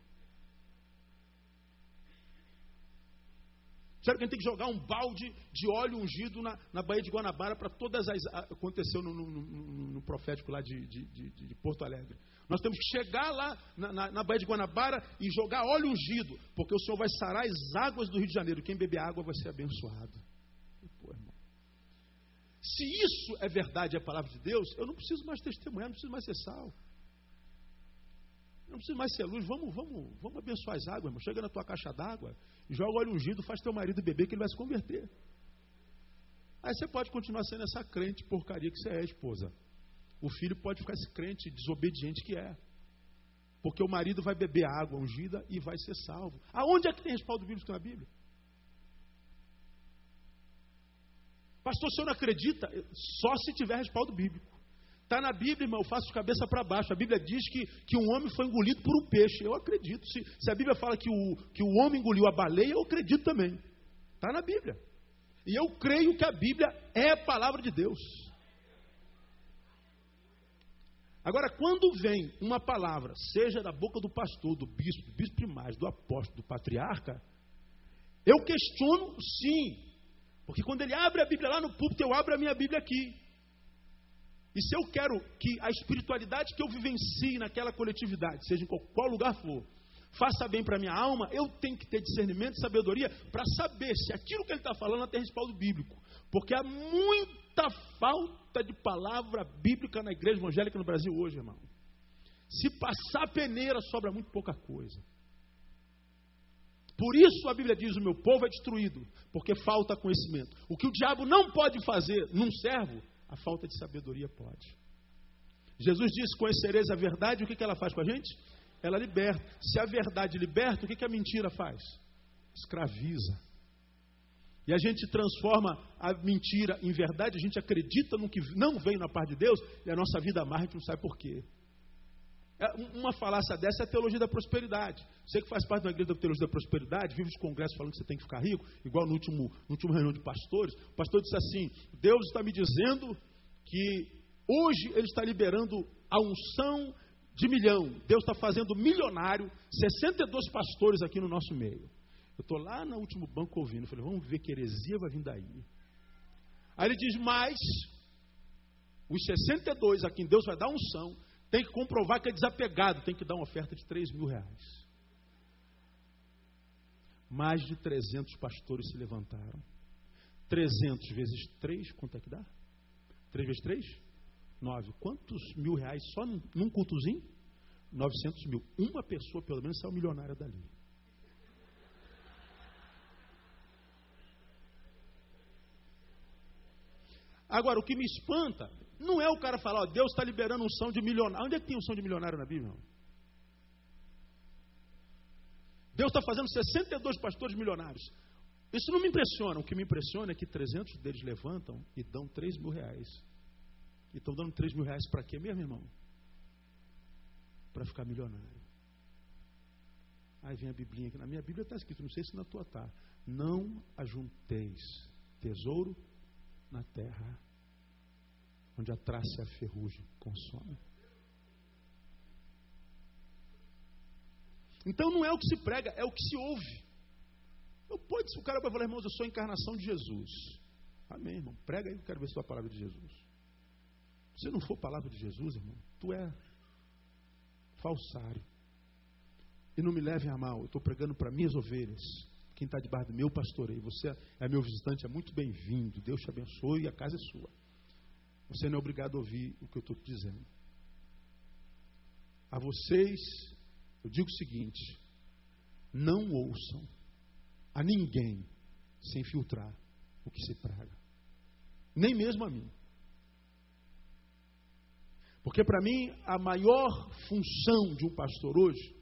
Sabe que a gente tem que jogar um balde de óleo ungido na, na Baía de Guanabara para todas as. Aconteceu no, no, no, no profético lá de, de, de, de, Porto Alegre. Nós temos que chegar lá na, na, na, Baía de Guanabara e jogar óleo ungido, porque o Senhor vai sarar as águas do Rio de Janeiro. Quem beber água vai ser abençoado. Pô. Se isso é verdade, é a palavra de Deus, eu não preciso mais testemunhar, não preciso mais ser sal. Não precisa mais ser luz, vamos, vamos, vamos abençoar as águas, irmão. Chega na tua caixa d'água, joga óleo ungido, faz teu marido beber, que ele vai se converter. Aí você pode continuar sendo essa crente porcaria que você é, esposa. O filho pode ficar esse crente desobediente que é. Porque o marido vai beber água ungida e vai ser salvo. Aonde é que tem respaldo bíblico na Bíblia? Pastor, o senhor não acredita? Só se tiver respaldo bíblico. Está na Bíblia, irmão, eu faço cabeça para baixo. A Bíblia diz que, que um homem foi engolido por um peixe. Eu acredito. Se, se a Bíblia fala que o, que o homem engoliu a baleia, eu acredito também. Está na Bíblia. E eu creio que a Bíblia é a palavra de Deus. Agora, quando vem uma palavra, seja da boca do pastor, do bispo, do bispo primário, do apóstolo, do patriarca, eu questiono sim. Porque quando ele abre a Bíblia lá no púlpito, eu abro a minha Bíblia aqui. E se eu quero que a espiritualidade que eu vivencie naquela coletividade, seja em qual lugar for, faça bem para a minha alma, eu tenho que ter discernimento e sabedoria para saber se aquilo que ele está falando tem respaldo bíblico. Porque há muita falta de palavra bíblica na igreja evangélica no Brasil hoje, irmão. Se passar peneira, sobra muito pouca coisa. Por isso a Bíblia diz: o meu povo é destruído, porque falta conhecimento. O que o diabo não pode fazer num servo, a falta de sabedoria pode. Jesus disse: Conhecereis a verdade, o que, que ela faz com a gente? Ela liberta. Se a verdade liberta, o que, que a mentira faz? Escraviza. E a gente transforma a mentira em verdade, a gente acredita no que não vem na parte de Deus, e a nossa vida amarra, a gente não sabe por quê. É, uma falácia dessa é a teologia da prosperidade. Você que faz parte da igreja da teologia da prosperidade, vive os congressos falando que você tem que ficar rico, igual no último, no último reunião de pastores, o pastor disse assim: Deus está me dizendo que hoje Ele está liberando a unção de milhão. Deus está fazendo milionário 62 pastores aqui no nosso meio. Eu estou lá no último banco ouvindo. Falei, vamos ver que heresia vai vir daí. Aí ele diz, mas os 62 a quem Deus vai dar unção tem que comprovar que é desapegado, tem que dar uma oferta de 3 mil reais. Mais de 300 pastores se levantaram. 300 vezes 3, quanto é que dá? 3 vezes 3? 9. Quantos mil reais só num, num cultozinho? 900 mil. Uma pessoa, pelo menos, saiu milionária dali. Agora, o que me espanta não é o cara falar, ó, Deus está liberando um som de milionário. Onde é que tem um som de milionário na Bíblia? Deus está fazendo 62 pastores milionários. Isso não me impressiona. O que me impressiona é que 300 deles levantam e dão 3 mil reais. E estão dando 3 mil reais para quê mesmo, irmão? Para ficar milionário. Aí vem a Biblinha aqui. Na minha Bíblia está escrito, não sei se na tua está. Não ajunteis tesouro na terra onde a traça e a ferrugem consomem. Então não é o que se prega, é o que se ouve. Não pode, o cara vai falar, irmãos, eu sou a encarnação de Jesus. Amém, irmão. Prega aí, eu quero ver se é a palavra de Jesus. Se não for palavra de Jesus, irmão, tu é falsário. E não me leve a mal, eu estou pregando para minhas ovelhas, quem está debaixo do meu pastoreio. Você é meu visitante, é muito bem-vindo. Deus te abençoe e a casa é sua. Você não é obrigado a ouvir o que eu estou dizendo. A vocês, eu digo o seguinte: não ouçam a ninguém sem filtrar o que se praga, nem mesmo a mim. Porque para mim a maior função de um pastor hoje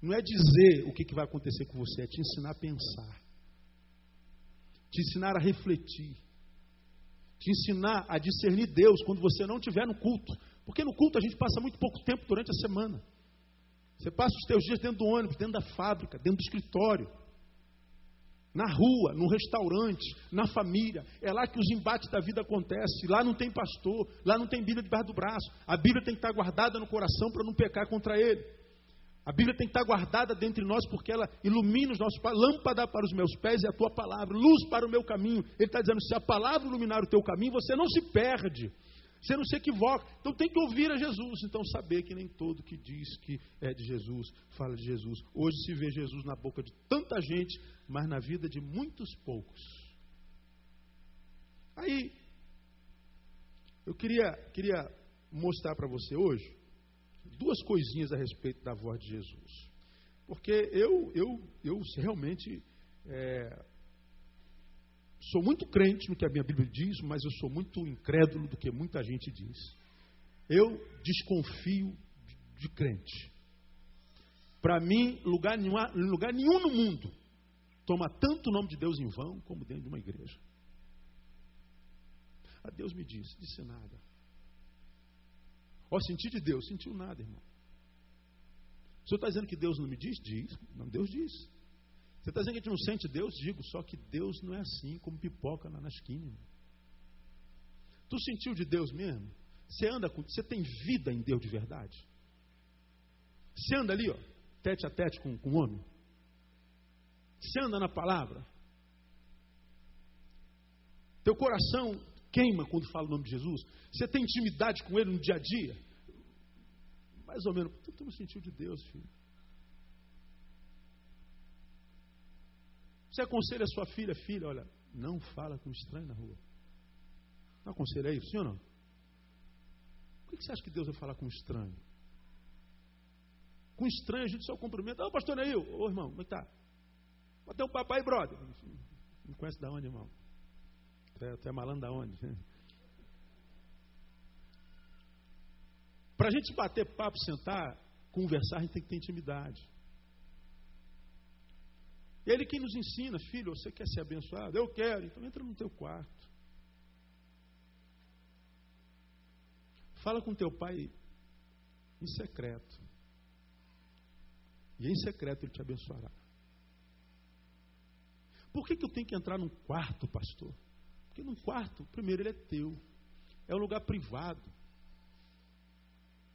não é dizer o que, que vai acontecer com você, é te ensinar a pensar, te ensinar a refletir, te ensinar a discernir Deus quando você não estiver no culto. Porque no culto a gente passa muito pouco tempo durante a semana. Você passa os teus dias dentro do ônibus, dentro da fábrica, dentro do escritório, na rua, no restaurante, na família. É lá que os embates da vida acontecem. Lá não tem pastor, lá não tem Bíblia debaixo do braço. A Bíblia tem que estar guardada no coração para não pecar contra ele. A Bíblia tem que estar guardada dentro de nós porque ela ilumina os nossos. Lâmpada para os meus pés é a tua palavra, luz para o meu caminho. Ele está dizendo: se a palavra iluminar o teu caminho, você não se perde. Você não se equivoca. Então tem que ouvir a Jesus. Então saber que nem todo que diz que é de Jesus, fala de Jesus. Hoje se vê Jesus na boca de tanta gente, mas na vida de muitos poucos. Aí, eu queria, queria mostrar para você hoje duas coisinhas a respeito da voz de Jesus. Porque eu, eu, eu realmente é, sou muito crente no que a minha Bíblia diz, mas eu sou muito incrédulo do que muita gente diz. Eu desconfio de crente. Para mim, lugar nenhum, lugar nenhum no mundo toma tanto o nome de Deus em vão como dentro de uma igreja. A Deus me disse, disse nada. Ó, senti de Deus, sentiu nada, irmão. O senhor está dizendo que Deus não me diz? Diz. Não, Deus diz. Você está dizendo que a gente não sente Deus? Digo, só que Deus não é assim como pipoca na, na esquina. Irmão. Tu sentiu de Deus mesmo? Você anda com. Você tem vida em Deus de verdade? Você anda ali, ó, tete a tete com, com o homem? Você anda na palavra? Teu coração queima quando fala o nome de Jesus? Você tem intimidade com Ele no dia a dia? Mais ou menos. Tu não sentiu de Deus, filho. Você aconselha a sua filha, filha, olha, não fala com estranho na rua. Não aconselha isso, sim ou não? Por que você acha que Deus vai falar com estranho? Com estranho a gente só cumprimenta. Ô, pastor Neil, ô irmão, como é que tá? Bota um papai, brother. Não conhece da onde, irmão? É, tu é malandro da onde? Para a gente bater papo, sentar, conversar, a gente tem que ter intimidade. Ele quem nos ensina, filho, você quer ser abençoado? Eu quero, então entra no teu quarto. Fala com teu pai em secreto. E em secreto ele te abençoará. Por que, que eu tenho que entrar num quarto, pastor? Porque num quarto, primeiro, ele é teu. É um lugar privado.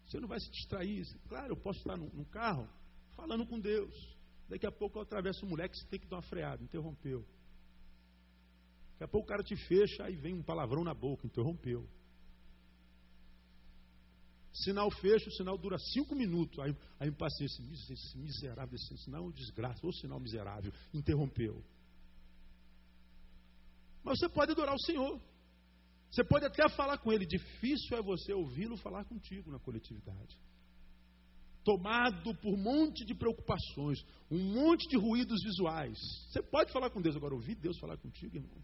Você não vai se distrair. Claro, eu posso estar num carro falando com Deus. Daqui a pouco eu atravesso um moleque, você tem que dar uma freada, interrompeu. Daqui a pouco o cara te fecha, aí vem um palavrão na boca, interrompeu. Sinal fecha, o sinal dura cinco minutos. Aí a impaciência, esse miserável, esse sinal é um desgraça, ou sinal miserável, interrompeu. Mas você pode adorar o Senhor. Você pode até falar com Ele. Difícil é você ouvi-lo falar contigo na coletividade. Tomado por um monte de preocupações, um monte de ruídos visuais. Você pode falar com Deus. Agora, ouvir Deus falar contigo, irmão.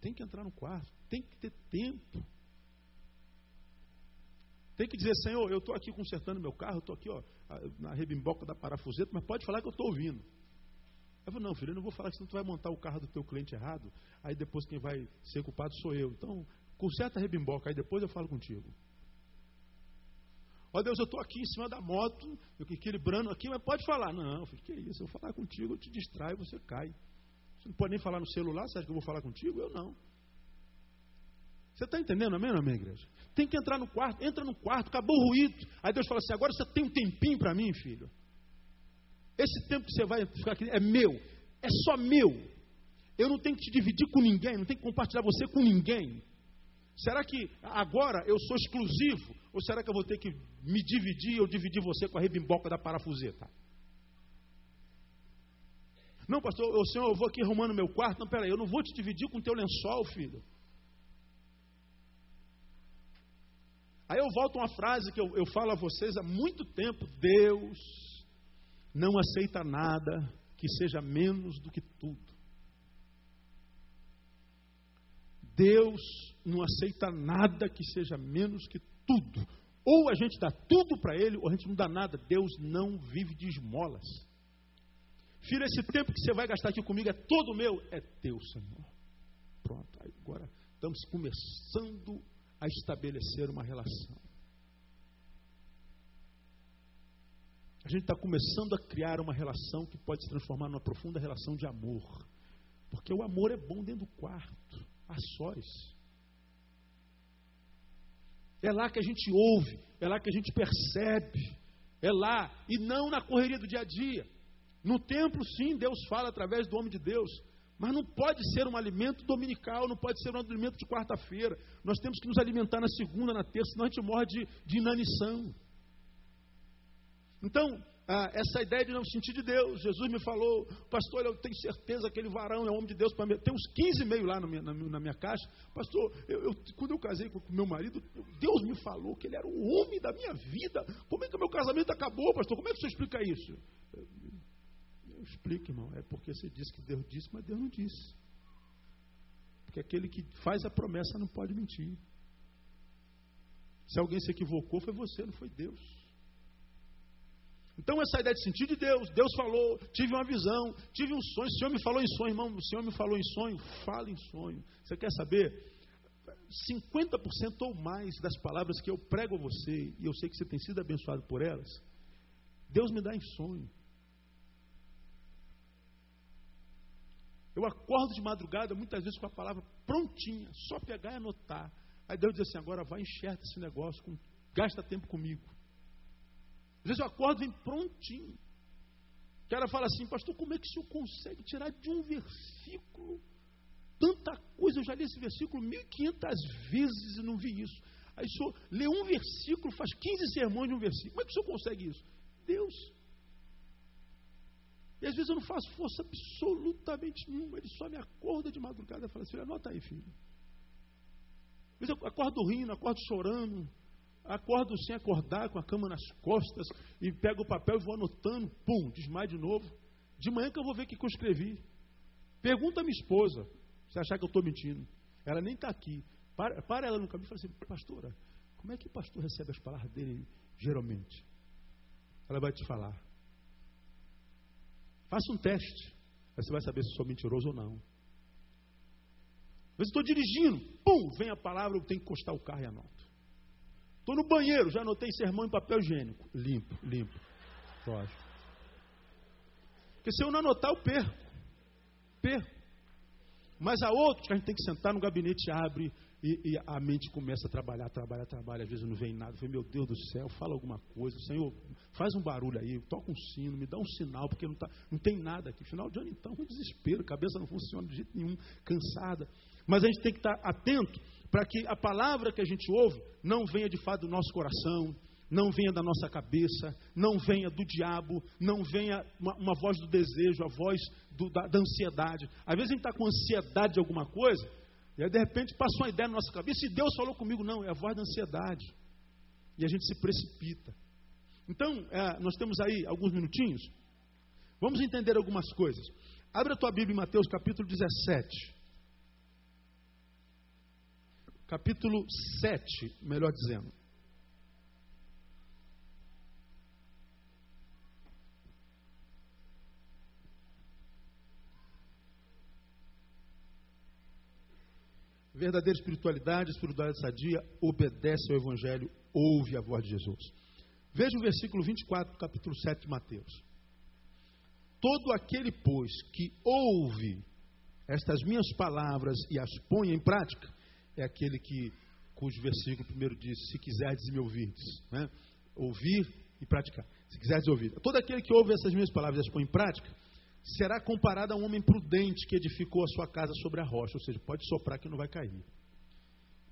Tem que entrar no quarto. Tem que ter tempo. Tem que dizer, Senhor, eu estou aqui consertando meu carro, estou aqui ó, na rebimboca da parafuseta, mas pode falar que eu estou ouvindo. Eu falei, não, filho, eu não vou falar que senão tu vai montar o carro do teu cliente errado, aí depois quem vai ser culpado sou eu. Então, conserta a rebimboca, aí depois eu falo contigo. Ó Deus, eu estou aqui em cima da moto, eu equilibrando aqui, mas pode falar. Não, filho, que isso, eu falar contigo, eu te distraio, você cai. Você não pode nem falar no celular, você acha que eu vou falar contigo? Eu não. Você está entendendo, amém, amém, igreja? Tem que entrar no quarto, entra no quarto, acabou o ruído. Aí Deus fala assim: agora você tem um tempinho para mim, filho. Esse tempo que você vai ficar aqui é meu, é só meu. Eu não tenho que te dividir com ninguém, não tenho que compartilhar você com ninguém. Será que agora eu sou exclusivo? Ou será que eu vou ter que me dividir ou dividir você com a rebimboca da parafuseta? Não, pastor, o senhor, eu vou aqui arrumando meu quarto. Não, peraí, eu não vou te dividir com teu lençol, filho. Aí eu volto a uma frase que eu, eu falo a vocês há muito tempo: Deus não aceita nada que seja menos do que tudo. Deus não aceita nada que seja menos que tudo. Ou a gente dá tudo para Ele, ou a gente não dá nada. Deus não vive de esmolas. Filho, esse tempo que você vai gastar aqui comigo é todo meu, é teu, Senhor. Pronto, agora estamos começando a estabelecer uma relação. A gente está começando a criar uma relação que pode se transformar numa profunda relação de amor. Porque o amor é bom dentro do quarto, a sós. É lá que a gente ouve, é lá que a gente percebe, é lá, e não na correria do dia a dia. No templo, sim, Deus fala através do homem de Deus, mas não pode ser um alimento dominical, não pode ser um alimento de quarta-feira. Nós temos que nos alimentar na segunda, na terça, senão a gente morre de, de inanição. Então, ah, essa ideia de não sentir de Deus, Jesus me falou, pastor, eu tenho certeza que aquele varão é homem de Deus para mim. Tem uns 15 e meio lá na minha, na, na minha caixa. Pastor, eu, eu, quando eu casei com meu marido, Deus me falou que ele era o homem da minha vida. Como é que o meu casamento acabou, pastor? Como é que você explica isso? explica, irmão. É porque você disse que Deus disse, mas Deus não disse. Porque aquele que faz a promessa não pode mentir. Se alguém se equivocou, foi você, não foi Deus. Então, essa ideia de sentir de Deus, Deus falou, tive uma visão, tive um sonho, o Senhor me falou em sonho, irmão, o Senhor me falou em sonho, fala em sonho. Você quer saber? 50% ou mais das palavras que eu prego a você, e eu sei que você tem sido abençoado por elas, Deus me dá em sonho. Eu acordo de madrugada, muitas vezes com a palavra prontinha, só pegar e anotar. Aí Deus diz assim: agora vai, enxerta esse negócio, gasta tempo comigo. Às vezes eu acordo vem prontinho. O cara fala assim, pastor, como é que o senhor consegue tirar de um versículo tanta coisa? Eu já li esse versículo 1500 vezes e não vi isso. Aí o senhor lê um versículo, faz 15 sermões de um versículo. Como é que o senhor consegue isso? Deus. E às vezes eu não faço força absolutamente nenhuma. Ele só me acorda de madrugada e fala assim: anota aí, filho. Às vezes eu acordo rindo, acordo chorando, acordo sem acordar, com a cama nas costas, e pego o papel e vou anotando, pum, desmaio de novo. De manhã que eu vou ver o que eu escrevi. Pergunta a minha esposa, se achar que eu estou mentindo. Ela nem está aqui. Para, para ela no caminho e fala assim, pastora, como é que o pastor recebe as palavras dele geralmente? Ela vai te falar. Faça um teste. Aí você vai saber se sou mentiroso ou não. Vezes estou dirigindo, pum, vem a palavra, eu tenho que encostar o carro e anoto. Estou no banheiro, já anotei sermão em papel higiênico. Limpo, limpo. Lógico. Porque se eu não anotar, eu perco. Perco. Mas há outros que a gente tem que sentar no gabinete, abre e, e, a mente começa a trabalhar, trabalhar, trabalha. Às vezes não vem nada. Eu falei, meu Deus do céu, fala alguma coisa. Senhor, faz um barulho aí, toca um sino, me dá um sinal, porque não, tá, não tem nada aqui. Final de ano, então, um desespero, cabeça não funciona de jeito nenhum, cansada. Mas a gente tem que estar atento para que a palavra que a gente ouve não venha de fato do nosso coração, não venha da nossa cabeça, não venha do diabo, não venha uma, uma voz do desejo, a voz do, da, da ansiedade. Às vezes a gente está com ansiedade de alguma coisa e aí, de repente, passou uma ideia na nossa cabeça e Deus falou comigo. Não, é a voz da ansiedade. E a gente se precipita. Então, é, nós temos aí alguns minutinhos. Vamos entender algumas coisas. Abre a tua Bíblia em Mateus capítulo 17. Capítulo 7, melhor dizendo. Verdadeira espiritualidade, espiritualidade sadia, obedece ao Evangelho, ouve a voz de Jesus. Veja o versículo 24 do capítulo 7 de Mateus. Todo aquele, pois, que ouve estas minhas palavras e as põe em prática, é aquele que, cujo versículo primeiro diz, se quiserdes me ouvirdes. Né? Ouvir e praticar. Se quiserdes ouvir. Todo aquele que ouve essas minhas palavras e as põe em prática, será comparado a um homem prudente que edificou a sua casa sobre a rocha, ou seja, pode soprar que não vai cair.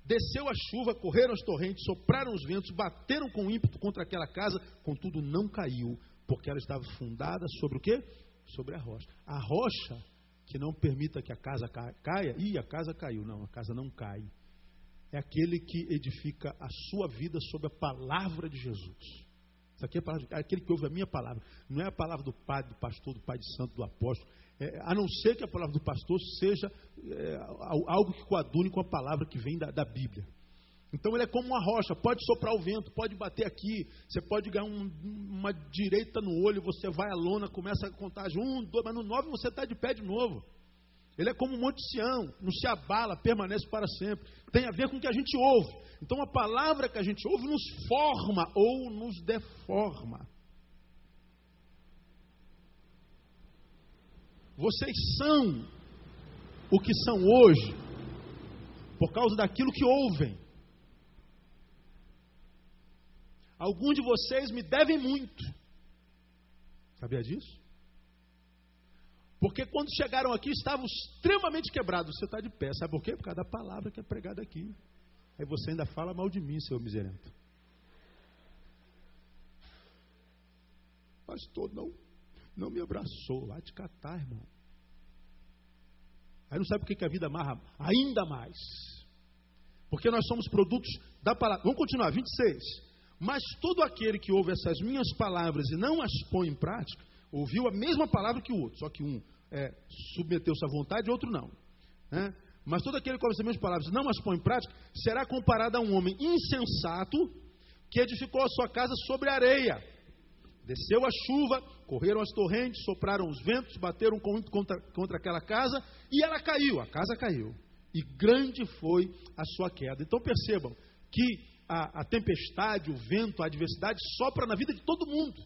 Desceu a chuva, correram as torrentes, sopraram os ventos, bateram com ímpeto contra aquela casa, contudo não caiu, porque ela estava fundada sobre o quê? Sobre a rocha. A rocha que não permita que a casa caia, e a casa caiu. Não, a casa não cai. É aquele que edifica a sua vida sobre a palavra de Jesus. Isso aqui é, palavra, é aquele que ouve a minha palavra. Não é a palavra do pai, do pastor, do pai de santo, do apóstolo. É, a não ser que a palavra do pastor seja é, algo que coadune com a palavra que vem da, da, Bíblia. Então ele é como uma rocha, pode soprar o vento, pode bater aqui, você pode ganhar um, uma direita no olho, você vai à lona, começa a contar um, dois, mas no nove você está de pé de novo. Ele é como um monte Sião, não se abala, permanece para sempre. Tem a ver com o que a gente ouve. Então a palavra que a gente ouve nos forma ou nos deforma. Vocês são o que são hoje por causa daquilo que ouvem. Alguns de vocês me devem muito. Sabia disso? Porque quando chegaram aqui estavam extremamente quebrados. Você está de pé. Sabe por quê? Por causa da palavra que é pregada aqui. Aí você ainda fala mal de mim, seu miserento. Pastor, não, não me abraçou. Lá te catar, irmão. Aí não sabe por que a vida amarra ainda mais. Porque nós somos produtos da palavra. Vamos continuar, 26. Mas todo aquele que ouve essas minhas palavras e não as põe em prática, ouviu a mesma palavra que o outro, só que um é, submeteu-se à vontade e outro não. Né? Mas todo aquele que ouve as mesmas palavras não as põe em prática, será comparado a um homem insensato que edificou a sua casa sobre areia. Desceu a chuva, correram as torrentes, sopraram os ventos, bateram contra, contra aquela casa e ela caiu, a casa caiu. E grande foi a sua queda. Então percebam que a, a tempestade, o vento, a adversidade sopra na vida de todo mundo.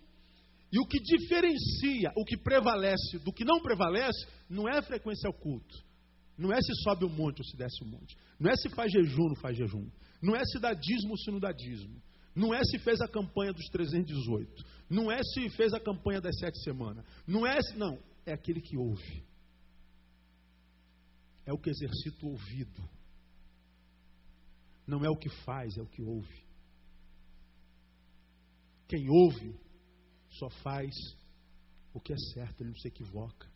E o que diferencia o que prevalece do que não prevalece não é a frequência ao culto. Não é se sobe o um monte ou se desce o um monte. Não é se faz jejum ou não faz jejum. Não é se dá dízimo ou se não dá dízimo. Não é se fez a campanha dos 318. Não é se fez a campanha das sete semanas. Não é se, não. É aquele que ouve. É o que exercita o ouvido. Não é o que faz, é o que ouve. Quem ouve só faz o que é certo, ele não se equivoca.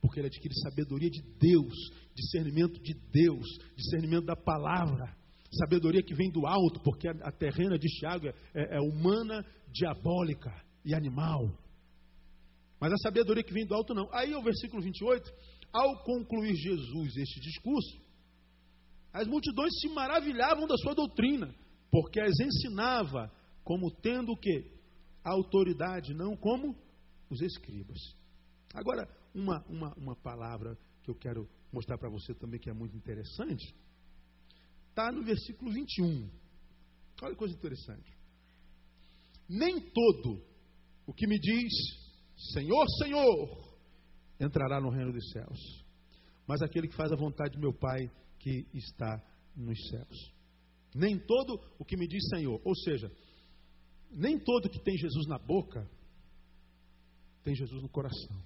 Porque ele adquire sabedoria de Deus, discernimento de Deus, discernimento da palavra, sabedoria que vem do alto, porque a, terrena de Tiago é, é, é humana, diabólica e animal. Mas a sabedoria que vem do alto não. Aí o versículo 28, ao concluir Jesus este discurso, as multidões se maravilhavam da sua doutrina, porque as ensinava como tendo o que? Autoridade, não como os escribas. Agora, uma, uma, uma palavra que eu quero mostrar para você também que é muito interessante, está no versículo 21. Olha que coisa interessante. Nem todo o que me diz Senhor, Senhor, entrará no reino dos céus, mas aquele que faz a vontade de meu Pai que está nos céus. Nem todo o que me diz Senhor, ou seja, nem todo que tem Jesus na boca tem Jesus no coração.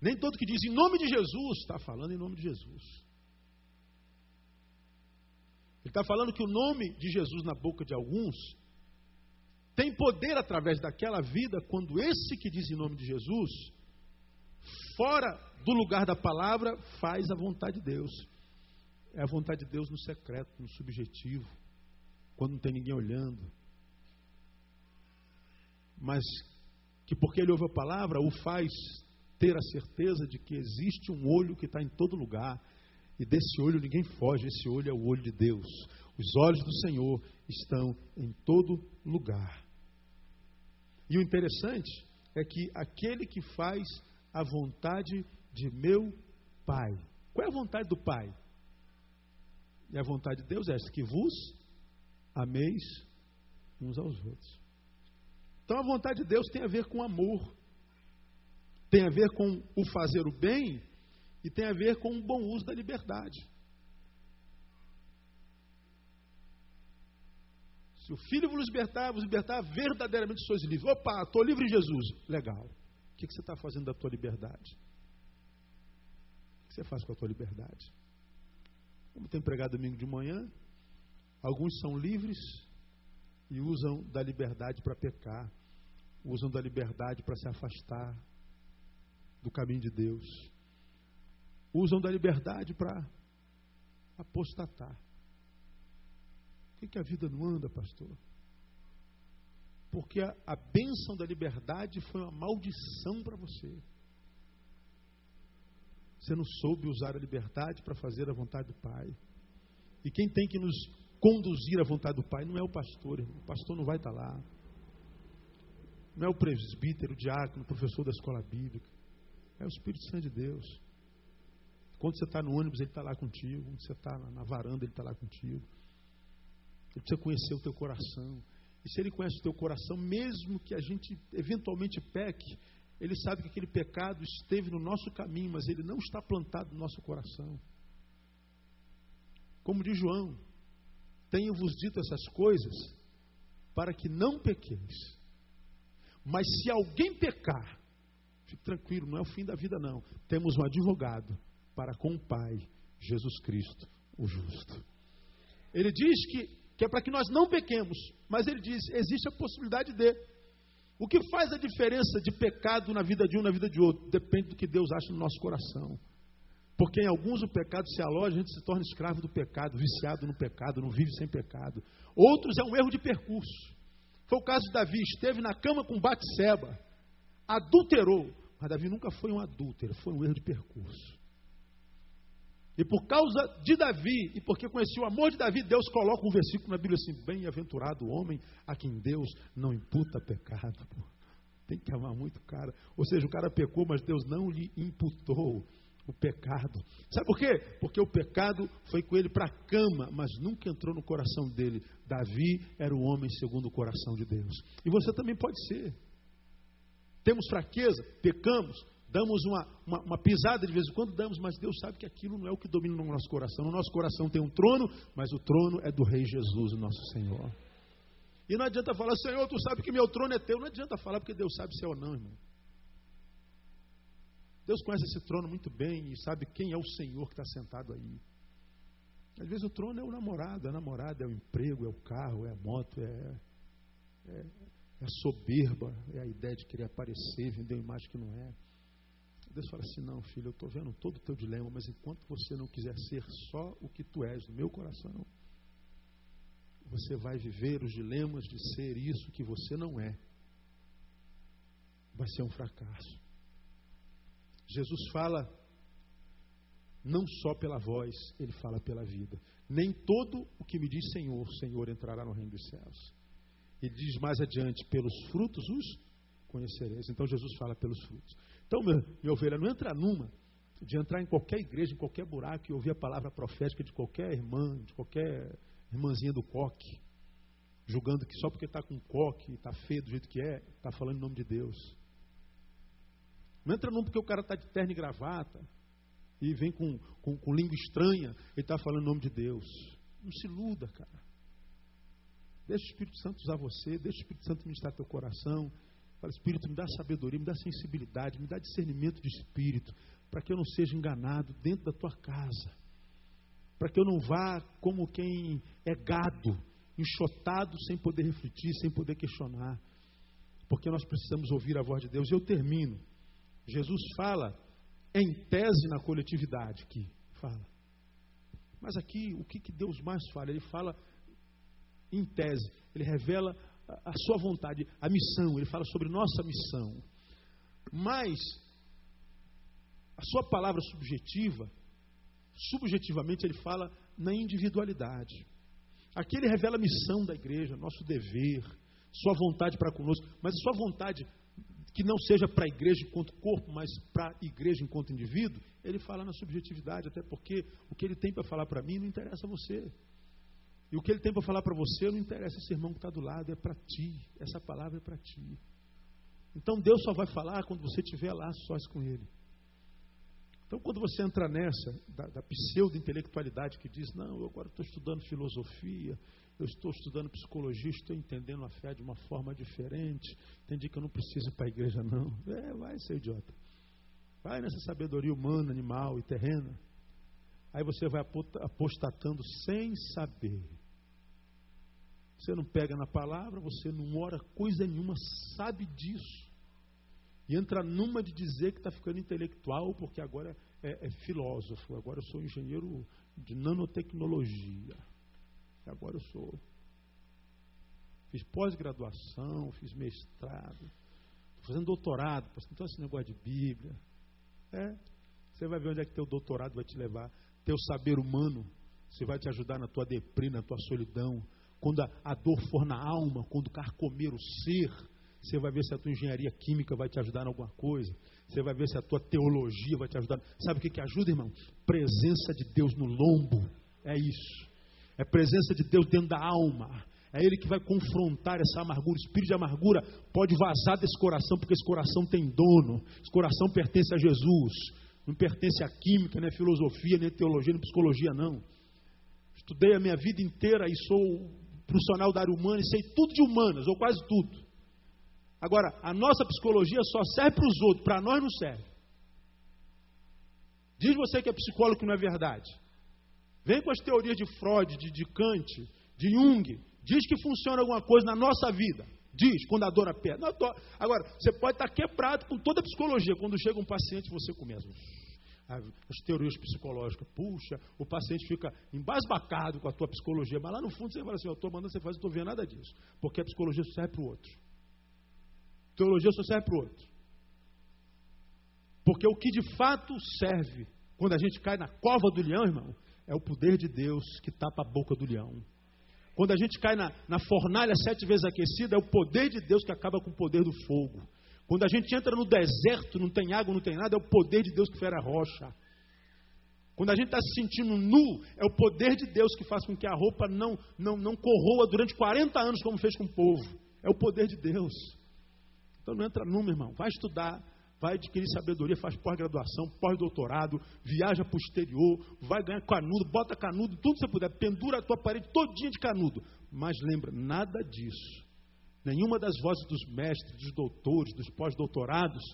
Nem todo que diz em nome de Jesus está falando em nome de Jesus. Ele está falando que o nome de Jesus na boca de alguns tem poder através daquela vida quando esse que diz em nome de Jesus, fora do lugar da palavra, faz a vontade de Deus. É a vontade de Deus no secreto, no subjetivo, quando não tem ninguém olhando. Mas que porque ele ouve a palavra, o faz ter a certeza de que existe um olho que está em todo lugar. E desse olho ninguém foge, esse olho é o olho de Deus. Os olhos do Senhor estão em todo lugar. E o interessante é que aquele que faz a vontade de meu Pai. Qual é a vontade do Pai? E a vontade de Deus é essa: que vos ameis uns aos outros. Então a vontade de Deus tem a ver com amor, tem a ver com o fazer o bem e tem a ver com o bom uso da liberdade. Se o Filho vos libertar, vos libertar, verdadeiramente sois livres. Opa, estou livre em Jesus. Legal. O que você está fazendo da tua liberdade? O que você faz com a tua liberdade? Como tem pregado domingo de manhã, alguns são livres e usam da liberdade para pecar, usam da liberdade para se afastar do caminho de Deus, usam da liberdade para apostatar. Por que, que a vida não anda, pastor? Porque a, a bênção da liberdade foi uma maldição para você. Você não soube usar a liberdade para fazer a vontade do Pai. E quem tem que nos conduzir à vontade do Pai não é o pastor, irmão. o pastor não vai estar lá. Não é o presbítero, o diácono, o professor da escola bíblica. É o Espírito Santo de Deus. Quando você está no ônibus, ele está lá contigo. Quando você está na varanda, ele está lá contigo. Ele precisa conhecer o teu coração. E se ele conhece o teu coração, mesmo que a gente eventualmente peque, ele sabe que aquele pecado esteve no nosso caminho, mas ele não está plantado no nosso coração. Como diz João, tenho-vos dito essas coisas para que não pequeis. Mas se alguém pecar, fique tranquilo, não é o fim da vida, não. Temos um advogado para com o Pai, Jesus Cristo, o justo. Ele diz que, que é para que nós não pequemos, mas ele diz: existe a possibilidade de. O que faz a diferença de pecado na vida de um na vida de outro? Depende do que Deus acha no nosso coração. Porque em alguns o pecado se aloja, a gente se torna escravo do pecado, viciado no pecado, não vive sem pecado. Outros é um erro de percurso. Foi o caso de Davi, esteve na cama com Batseba, adulterou, mas Davi nunca foi um adúltero, foi um erro de percurso. E por causa de Davi, e porque conhecia o amor de Davi, Deus coloca um versículo na Bíblia assim: Bem-aventurado o homem a quem Deus não imputa pecado. Pô. Tem que amar muito o cara. Ou seja, o cara pecou, mas Deus não lhe imputou o pecado. Sabe por quê? Porque o pecado foi com ele para a cama, mas nunca entrou no coração dele. Davi era o homem segundo o coração de Deus. E você também pode ser. Temos fraqueza, pecamos, damos uma, uma, uma, pisada de vez em quando, damos, mas Deus sabe que aquilo não é o que domina no nosso coração. No nosso coração tem um trono, mas o trono é do Rei Jesus, o nosso Senhor. E não adianta falar, Senhor, tu sabe que meu trono é teu. Não adianta falar, porque Deus sabe se é ou não, irmão. Deus conhece esse trono muito bem e sabe quem é o Senhor que está sentado aí. Às vezes o trono é o namorado, a namorada é o emprego, é o carro, é a moto, é, é, é a soberba, é a ideia de querer aparecer, vender uma imagem que não é. Deus fala assim: não, filho, eu estou vendo todo o teu dilema, mas enquanto você não quiser ser só o que tu és no meu coração, você vai viver os dilemas de ser isso que você não é. Vai ser um fracasso. Jesus fala não só pela voz, ele fala pela vida. Nem todo o que me diz Senhor, Senhor entrará no reino dos céus. Ele diz mais adiante: pelos frutos os conhecereis. Então Jesus fala pelos frutos. Então, meu, minha ovelha, não entra numa de entrar em qualquer igreja, em qualquer buraco e ouvir a palavra profética de qualquer irmã, de qualquer irmãzinha do coque, julgando que só porque está com coque, está feio do jeito que é, está falando em nome de Deus. Não entra não porque o cara está de terno e gravata e vem com, com, com língua estranha e está falando em nome de Deus. Não se iluda, cara. Deixa o Espírito Santo usar você, deixa o Espírito Santo ministrar teu coração. Fala, Espírito, me dá sabedoria, me dá sensibilidade, me dá discernimento de espírito, para que eu não seja enganado dentro da tua casa. Para que eu não vá como quem é gado, enxotado, sem poder refletir, sem poder questionar. Porque nós precisamos ouvir a voz de Deus. E eu termino. Jesus fala em tese na coletividade aqui, fala. Mas aqui, o que, que Deus mais fala? Ele fala em tese, ele revela a, sua vontade, a missão, ele fala sobre nossa missão. Mas a sua palavra subjetiva, subjetivamente ele fala na individualidade. Aqui ele revela a missão da igreja, nosso dever, sua vontade para conosco, mas a sua vontade que não seja para a igreja enquanto corpo, mas para a igreja enquanto indivíduo, ele fala na subjetividade, até porque o que ele tem para falar para mim não interessa a você. E o que ele tem para falar para você não interessa esse irmão que está do lado, é para ti. Essa palavra é para ti. Então Deus só vai falar quando você estiver lá sós com Ele. Então, quando você entra nessa, da, da pseudo-intelectualidade que diz, não, eu agora estou estudando filosofia, eu estou estudando psicologia, estou entendendo a fé de uma forma diferente, entendi que eu não preciso ir para a igreja, não. É, vai, seu idiota. Vai nessa sabedoria humana, animal e terrena. Aí você vai apostatando sem saber. Você não pega na palavra, você não ora coisa nenhuma, sabe disso. E entra numa de dizer que está ficando intelectual, porque agora é, é, filósofo, agora eu sou engenheiro de nanotecnologia. Agora eu sou. Fiz pós-graduação, fiz mestrado, estou fazendo doutorado, então esse negócio de Bíblia. É, você vai ver onde é que teu doutorado vai te levar. Teu saber humano, você vai te ajudar na tua deprê, na tua solidão. Quando a, dor for na alma, quando carcomer o ser, você vai ver se a tua engenharia química vai te ajudar em alguma coisa. Você vai ver se a tua teologia vai te ajudar. Sabe o que, que ajuda, irmão? Presença de Deus no lombo. É isso. É presença de Deus dentro da alma. É Ele que vai confrontar essa amargura. O espírito de amargura pode vazar desse coração, porque esse coração tem dono. Esse coração pertence a Jesus. Não pertence à química, nem à filosofia, nem à teologia, nem à psicologia, não. Estudei a minha vida inteira e sou profissional da área humana e sei tudo de humanas, ou quase tudo. Agora, a nossa psicologia só serve para os outros, para nós não serve. Diz você que é psicólogo que não é verdade. Vem com as teorias de Freud, de, de Kant, de Jung. Diz que funciona alguma coisa na nossa vida. Diz, quando a dor aperta. Agora, você pode estar quebrado com toda a psicologia. Quando chega um paciente, você começa as teorias psicológicas. Puxa, o paciente fica embasbacado com a tua psicologia. Mas lá no fundo você fala assim, eu estou mandando você fazer, não estou vendo nada disso. Porque a psicologia serve para o outro. Teologia só serve para o outro. Porque o que de fato serve, quando a gente cai na cova do leão, irmão, é o poder de Deus que tapa a boca do leão. Quando a gente cai na, na fornalha sete vezes aquecida, é o poder de Deus que acaba com o poder do fogo. Quando a gente entra no deserto, não tem água, não tem nada, é o poder de Deus que fere a rocha. Quando a gente está se sentindo nu, é o poder de Deus que faz com que a roupa não, não, não corroa durante 40 anos, como fez com o povo. É o poder de Deus. Então não entra numa, irmão. Vai estudar, vai adquirir sabedoria, faz pós-graduação, pós-doutorado, viaja para o exterior, vai ganhar canudo, bota canudo, tudo que você puder, pendura a tua parede todinha de canudo. Mas lembra, nada disso. Nenhuma das vozes dos mestres, dos doutores, dos pós-doutorados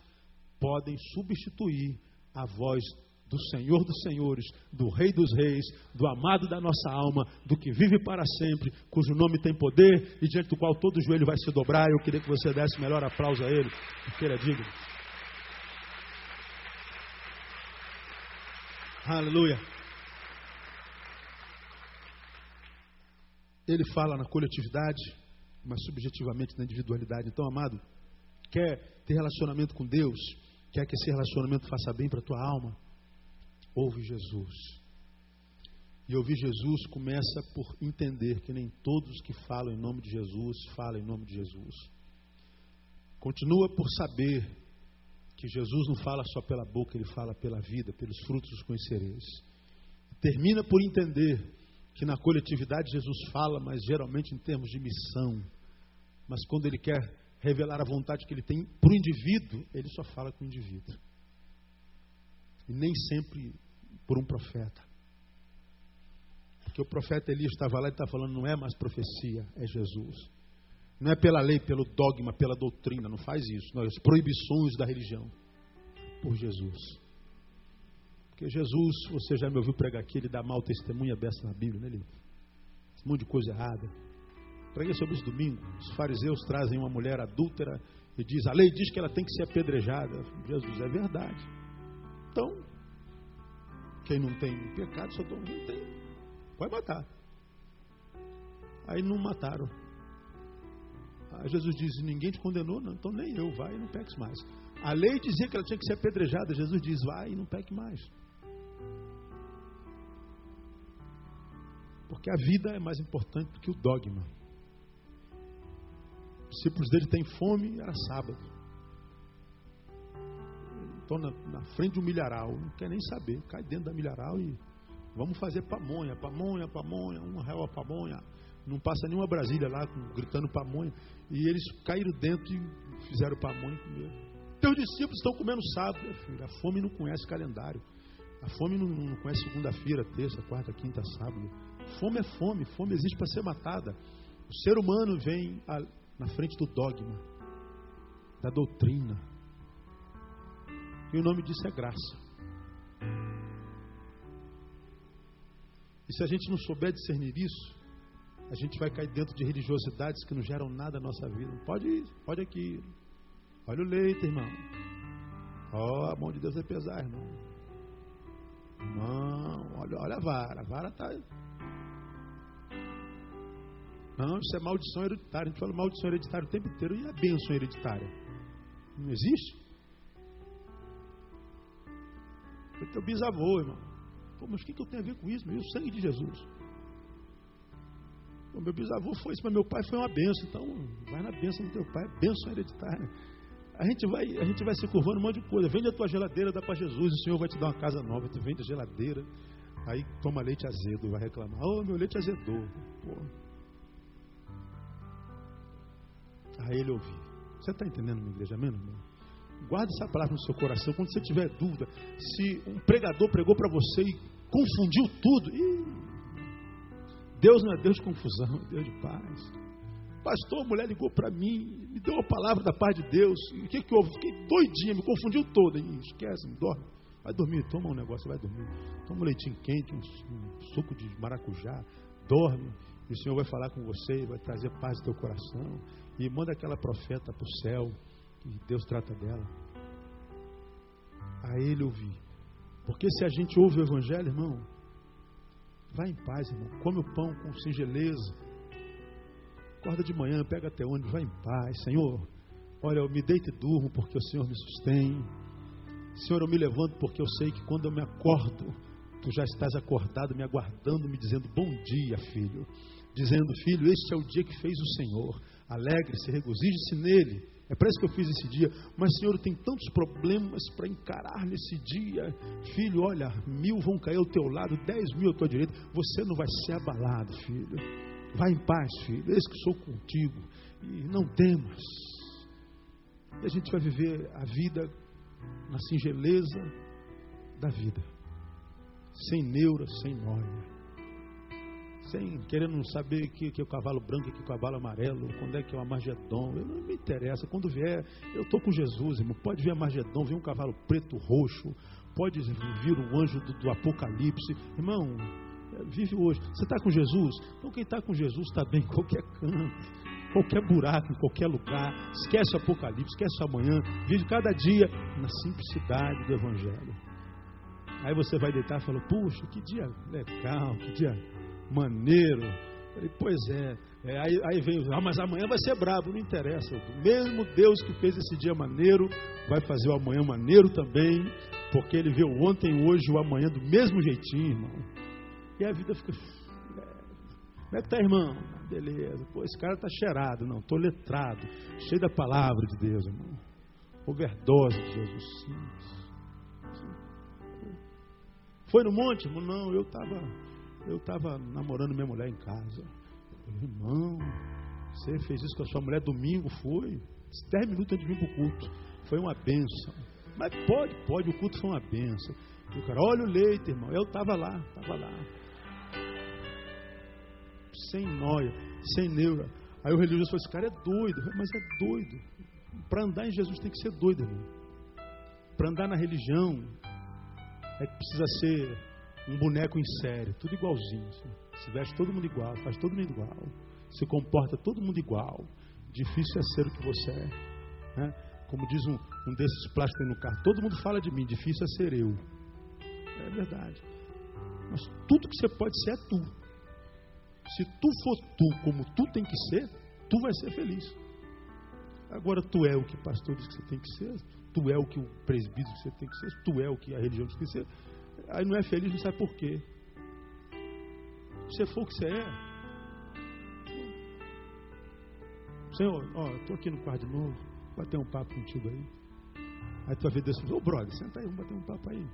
podem substituir a voz do Senhor dos Senhores, do Rei dos Reis, do amado da nossa alma, do que vive para sempre, cujo nome tem poder e diante do qual todo joelho vai se dobrar. Eu queria que você desse melhor aplauso a Ele, porque Ele é digno. Aleluia. Ele fala na coletividade, mas subjetivamente na individualidade. Então, amado, quer ter relacionamento com Deus, quer que esse relacionamento faça bem para a tua alma, ouve Jesus. E ouvir Jesus começa por entender que nem todos que falam em nome de Jesus falam em nome de Jesus. Continua por saber que Jesus não fala só pela boca, ele fala pela vida, pelos frutos os conhecereis. Termina por entender que na coletividade Jesus fala, mas geralmente em termos de missão. Mas quando ele quer revelar a vontade que ele tem para o indivíduo, ele só fala com o indivíduo. E nem sempre por um profeta. Porque o profeta Elias estava lá e está falando, não é mais profecia, é Jesus. Não é pela lei, pelo dogma, pela doutrina, não faz isso. Não, as proibições da religião. Por Jesus. Porque Jesus, você já me ouviu pregar aqui, ele dá mal testemunha dessa na Bíblia, né? Ele, um monte de coisa errada. Preguei sobre isso domingo. Os fariseus trazem uma mulher adúltera e diz, a lei diz que ela tem que ser apedrejada. Jesus, é verdade. Então, quem não tem pecado, só não tem. Pode matar. Aí não mataram. Aí Jesus diz: Ninguém te condenou, não, então nem eu, vai e não peques mais. A lei dizia que ela tinha que ser apedrejada. Jesus diz: Vai e não peque mais. Porque a vida é mais importante do que o dogma. Os discípulos dele têm fome, era sábado estão na, na, frente de um milharal, não quer nem saber, cai dentro da milharal e vamos fazer pamonha, pamonha, pamonha, um real a pamonha. Não passa nenhuma Brasília lá gritando pamonha. E eles caíram dentro e fizeram pamonha e. Teus discípulos estão comendo sábado, filho. A fome não conhece calendário. A fome não, não conhece segunda-feira, terça, quarta, quinta, sábado. Fome é fome, fome existe para ser matada. O ser humano vem a, na frente do dogma, da doutrina, e o nome disso é graça. E se a gente não souber discernir isso, a gente vai cair dentro de religiosidades que não geram nada na nossa vida. Pode ir, pode aqui. Olha o leite, irmão. Ó, oh, a mão de Deus é pesar, irmão. Irmão, olha, olha a vara. A vara está. Não, isso é maldição hereditária. A gente fala maldição hereditária o tempo inteiro. E a bênção hereditária? Não existe? Foi teu bisavô, irmão. Pô, mas o que, que eu tenho a ver com isso? Meu? Sangue de Jesus. O meu bisavô foi isso, mas meu pai foi uma benção. Então, vai na benção do teu pai, benção hereditária. A gente vai, a gente vai se curvando um monte de coisa. Vende a tua geladeira, dá para Jesus, o Senhor vai te dar uma casa nova. Tu vende a geladeira, aí toma leite azedo, vai reclamar. Oh, meu leite azedou. Pô. Aí ele ouviu. Você está entendendo, minha igreja, mesmo? Guarde essa palavra no seu coração. Quando você tiver dúvida, se um pregador pregou para você e confundiu tudo, ih, Deus não é Deus de confusão, é Deus de paz. Pastor, a mulher ligou para mim, me deu uma palavra da paz de Deus. O que, que houve? Fiquei doidinha, me confundiu toda. Esquece, me dorme. Vai dormir, toma um negócio, vai dormir. Toma um leitinho quente, um, um suco de maracujá, dorme. E o Senhor vai falar com você, vai trazer paz no teu coração. E manda aquela profeta para o céu, que Deus trata dela. A ele ouvir. Porque se a gente ouve o Evangelho, irmão, Vai em paz, irmão. Come o pão com singeleza. Acorda de manhã, pega até onde, vai em paz. Senhor, olha, eu me deito e durmo porque o Senhor me sustém. Senhor, eu me levanto porque eu sei que quando eu me acordo, tu já estás acordado, me aguardando, me dizendo bom dia, filho. Dizendo, filho, este é o dia que fez o Senhor. Alegre-se, regozije-se nele. É para isso que eu fiz esse dia. Mas, Senhor, tem tantos problemas para encarar nesse dia. Filho, olha, mil vão cair ao teu lado, dez mil à tua direita. Você não vai ser abalado, filho. Vai em paz, filho. Eis que sou contigo. E não temas. E a gente vai viver a vida na singeleza da vida. Sem neura, sem noia sem querendo saber que, que é o cavalo branco, que é o cavalo amarelo, quando é que é o Amargedon. Eu não me interessa. Quando vier, eu estou com Jesus, irmão. Pode vir Amargedon, vir um cavalo preto, roxo, pode vir um anjo do, do Apocalipse. Irmão, é, vive hoje. Você está com Jesus? Então quem está com Jesus está bem em qualquer canto qualquer buraco, em qualquer lugar. Esquece o Apocalipse, esquece o amanhã. Vive cada dia na simplicidade do Evangelho. Aí você vai deitar e fala: Puxa, que dia legal, que dia maneiro. Falei, pois é. é aí, aí, vem, ah, mas amanhã vai ser brabo, não interessa. O mesmo Deus que fez esse dia maneiro, vai fazer o amanhã maneiro também, porque ele viu ontem, hoje, o amanhã do mesmo jeitinho, irmão. E a vida fica. Como é que tá, irmão? Beleza. Pô, esse cara tá cheirado. Não, tô letrado. Cheio da palavra de Deus, irmão. Overdose de Jesus. Sim. Foi no monte, irmão? Não, eu estava eu estava namorando minha mulher em casa. Irmão, você fez isso com a sua mulher domingo? Foi. Dez minutos antes de vir para o culto. Foi uma benção. Mas pode, pode, o culto foi uma benção. E o cara, olha o leite, irmão. Eu estava lá, estava lá. Sem noia, sem neura. Aí o religioso falou: esse cara é doido. Falei, Mas é doido. Para andar em Jesus tem que ser doido, irmão. Para andar na religião, é que precisa ser um boneco em série, tudo igualzinho. Assim. Se veste todo mundo igual, faz todo mundo igual, se comporta todo mundo igual. Difícil é ser o que você é. Né? Como diz um, um desses plásticos no carro, todo mundo fala de mim, difícil é ser eu. É verdade. Mas tudo que você pode ser é tu. Se tu for tu como tu tem que ser, tu vai ser feliz. Agora tu é o que o pastor diz que você tem que ser, tu é o que o presbítero diz que você tem que ser, tu é o que a religião diz que você tem que ser aí não é feliz, não sabe por quê. Você for o que você é, Senhor, ó, estou aqui no quarto de novo, bater um papo contigo aí. Aí tu vai ver Deus ô oh, brother, senta aí, vamos bater um papo aí.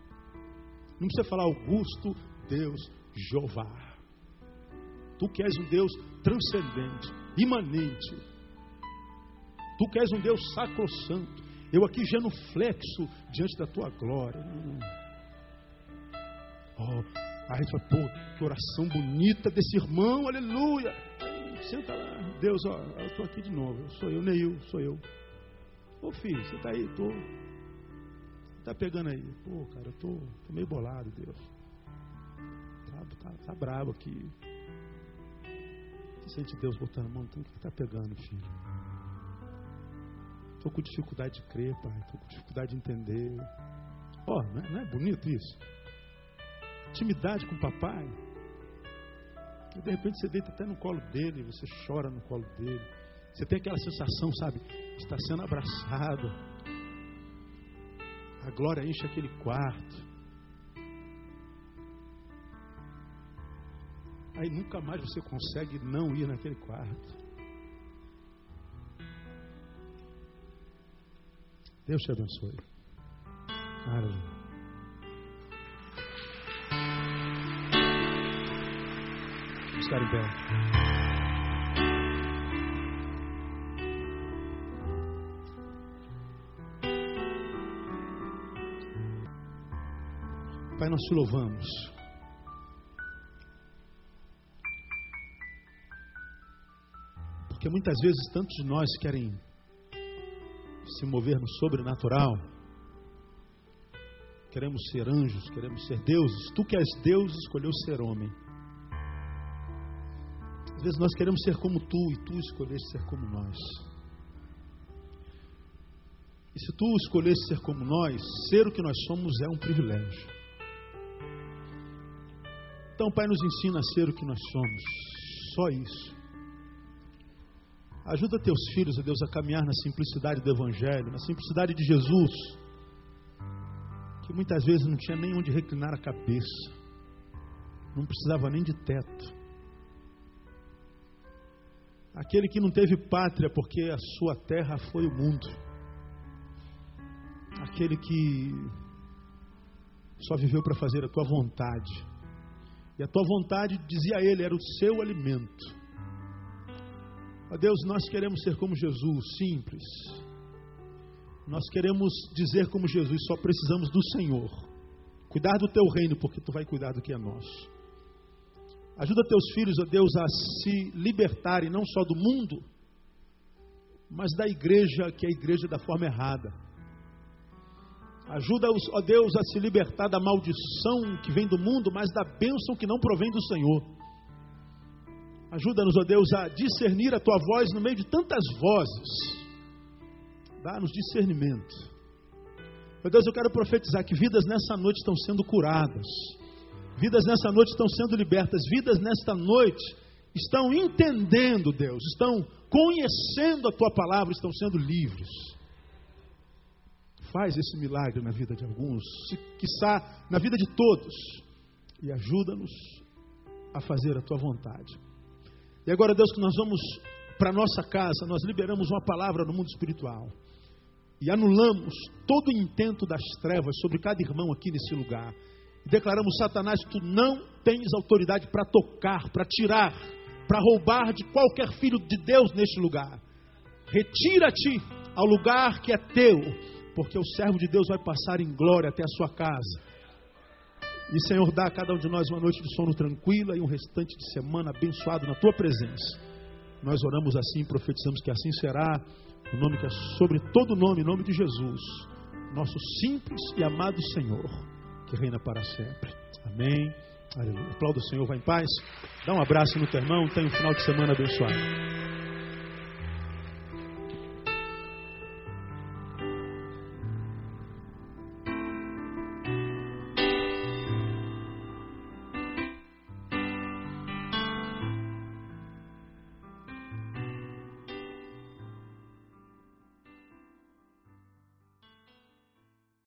Não precisa falar Augusto, Deus, Jeová. Tu que és um Deus transcendente, imanente. Tu que és um Deus sacrossanto. Eu aqui genuflexo diante da tua glória. Oh, aí gente fala, pô, que oração bonita desse irmão, aleluia. Senta lá, Deus, ó, eu estou aqui de novo. Sou eu, Neil, sou eu. Ô filho, você está aí, tô. Tá pegando aí. Pô, cara, eu tô, tô meio bolado, Deus. Tá, tá, tá bravo aqui. Sente Deus botando a mão, então o que está pegando, filho? Estou com dificuldade de crer, pai. Estou com dificuldade de entender. Ó, oh, não, não é bonito isso? Intimidade com o papai. E de repente você deita até no colo dele, você chora no colo dele. Você tem aquela sensação, sabe, estar sendo abraçado. A glória enche aquele quarto. Aí nunca mais você consegue não ir naquele quarto. Deus te abençoe. Aleluia. Vamos ficar em pé. Pai, nós te louvamos. Porque muitas vezes tantos de nós querem se mover no sobrenatural. Queremos ser anjos, queremos ser deuses. Tu que és Deus, escolheu ser homem. Às vezes nós queremos ser como tu e tu escolheste ser como nós. E se tu escolheste ser como nós, ser o que nós somos é um privilégio. Então, Pai, nos ensina a ser o que nós somos. Só isso. Ajuda teus filhos, Deus, a caminhar na simplicidade do Evangelho, na simplicidade de Jesus, que muitas vezes não tinha nem onde reclinar a cabeça, não precisava nem de teto. Aquele que não teve pátria porque a sua terra foi o mundo. Aquele que só viveu para fazer a tua vontade. E a tua vontade, dizia ele, era o seu alimento. Ó Deus, nós queremos ser como Jesus, simples. Nós queremos dizer como Jesus, só precisamos do Senhor. Cuidar do teu reino, porque tu vai cuidar do que é nosso. Ajuda teus filhos, ó Deus, a se libertarem não só do mundo, mas da igreja, que é a igreja da forma errada. Ajuda-os, ó Deus, a se libertar da maldição que vem do mundo, mas da bênção que não provém do Senhor. Ajuda-nos, ó Deus, a discernir a tua voz no meio de tantas vozes. Dá-nos discernimento. Ó Deus, eu quero profetizar que vidas nessa noite estão sendo curadas. Vidas nessa noite estão sendo libertas. Vidas nesta noite estão entendendo, Deus. Estão conhecendo a tua palavra, estão sendo livres. Faz esse milagre na vida de alguns, se quiçá na vida de todos. E ajuda-nos a fazer a tua vontade. E agora, Deus, que nós vamos para nossa casa, nós liberamos uma palavra no mundo espiritual. E anulamos todo o intento das trevas sobre cada irmão aqui nesse lugar. E declaramos, Satanás, tu não tens autoridade para tocar, para tirar, para roubar de qualquer filho de Deus neste lugar. Retira-te ao lugar que é teu, porque o servo de Deus vai passar em glória até a sua casa. E, Senhor, dá a cada um de nós uma noite de sono tranquila e um restante de semana abençoado na tua presença. Nós oramos assim, profetizamos que assim será, o nome que é sobre todo nome, nome de Jesus, nosso simples e amado Senhor, que reina para sempre. Amém. Aleluia. Aplauda o Senhor, vai em paz. Dá um abraço no teu irmão, tenha um final de semana abençoado.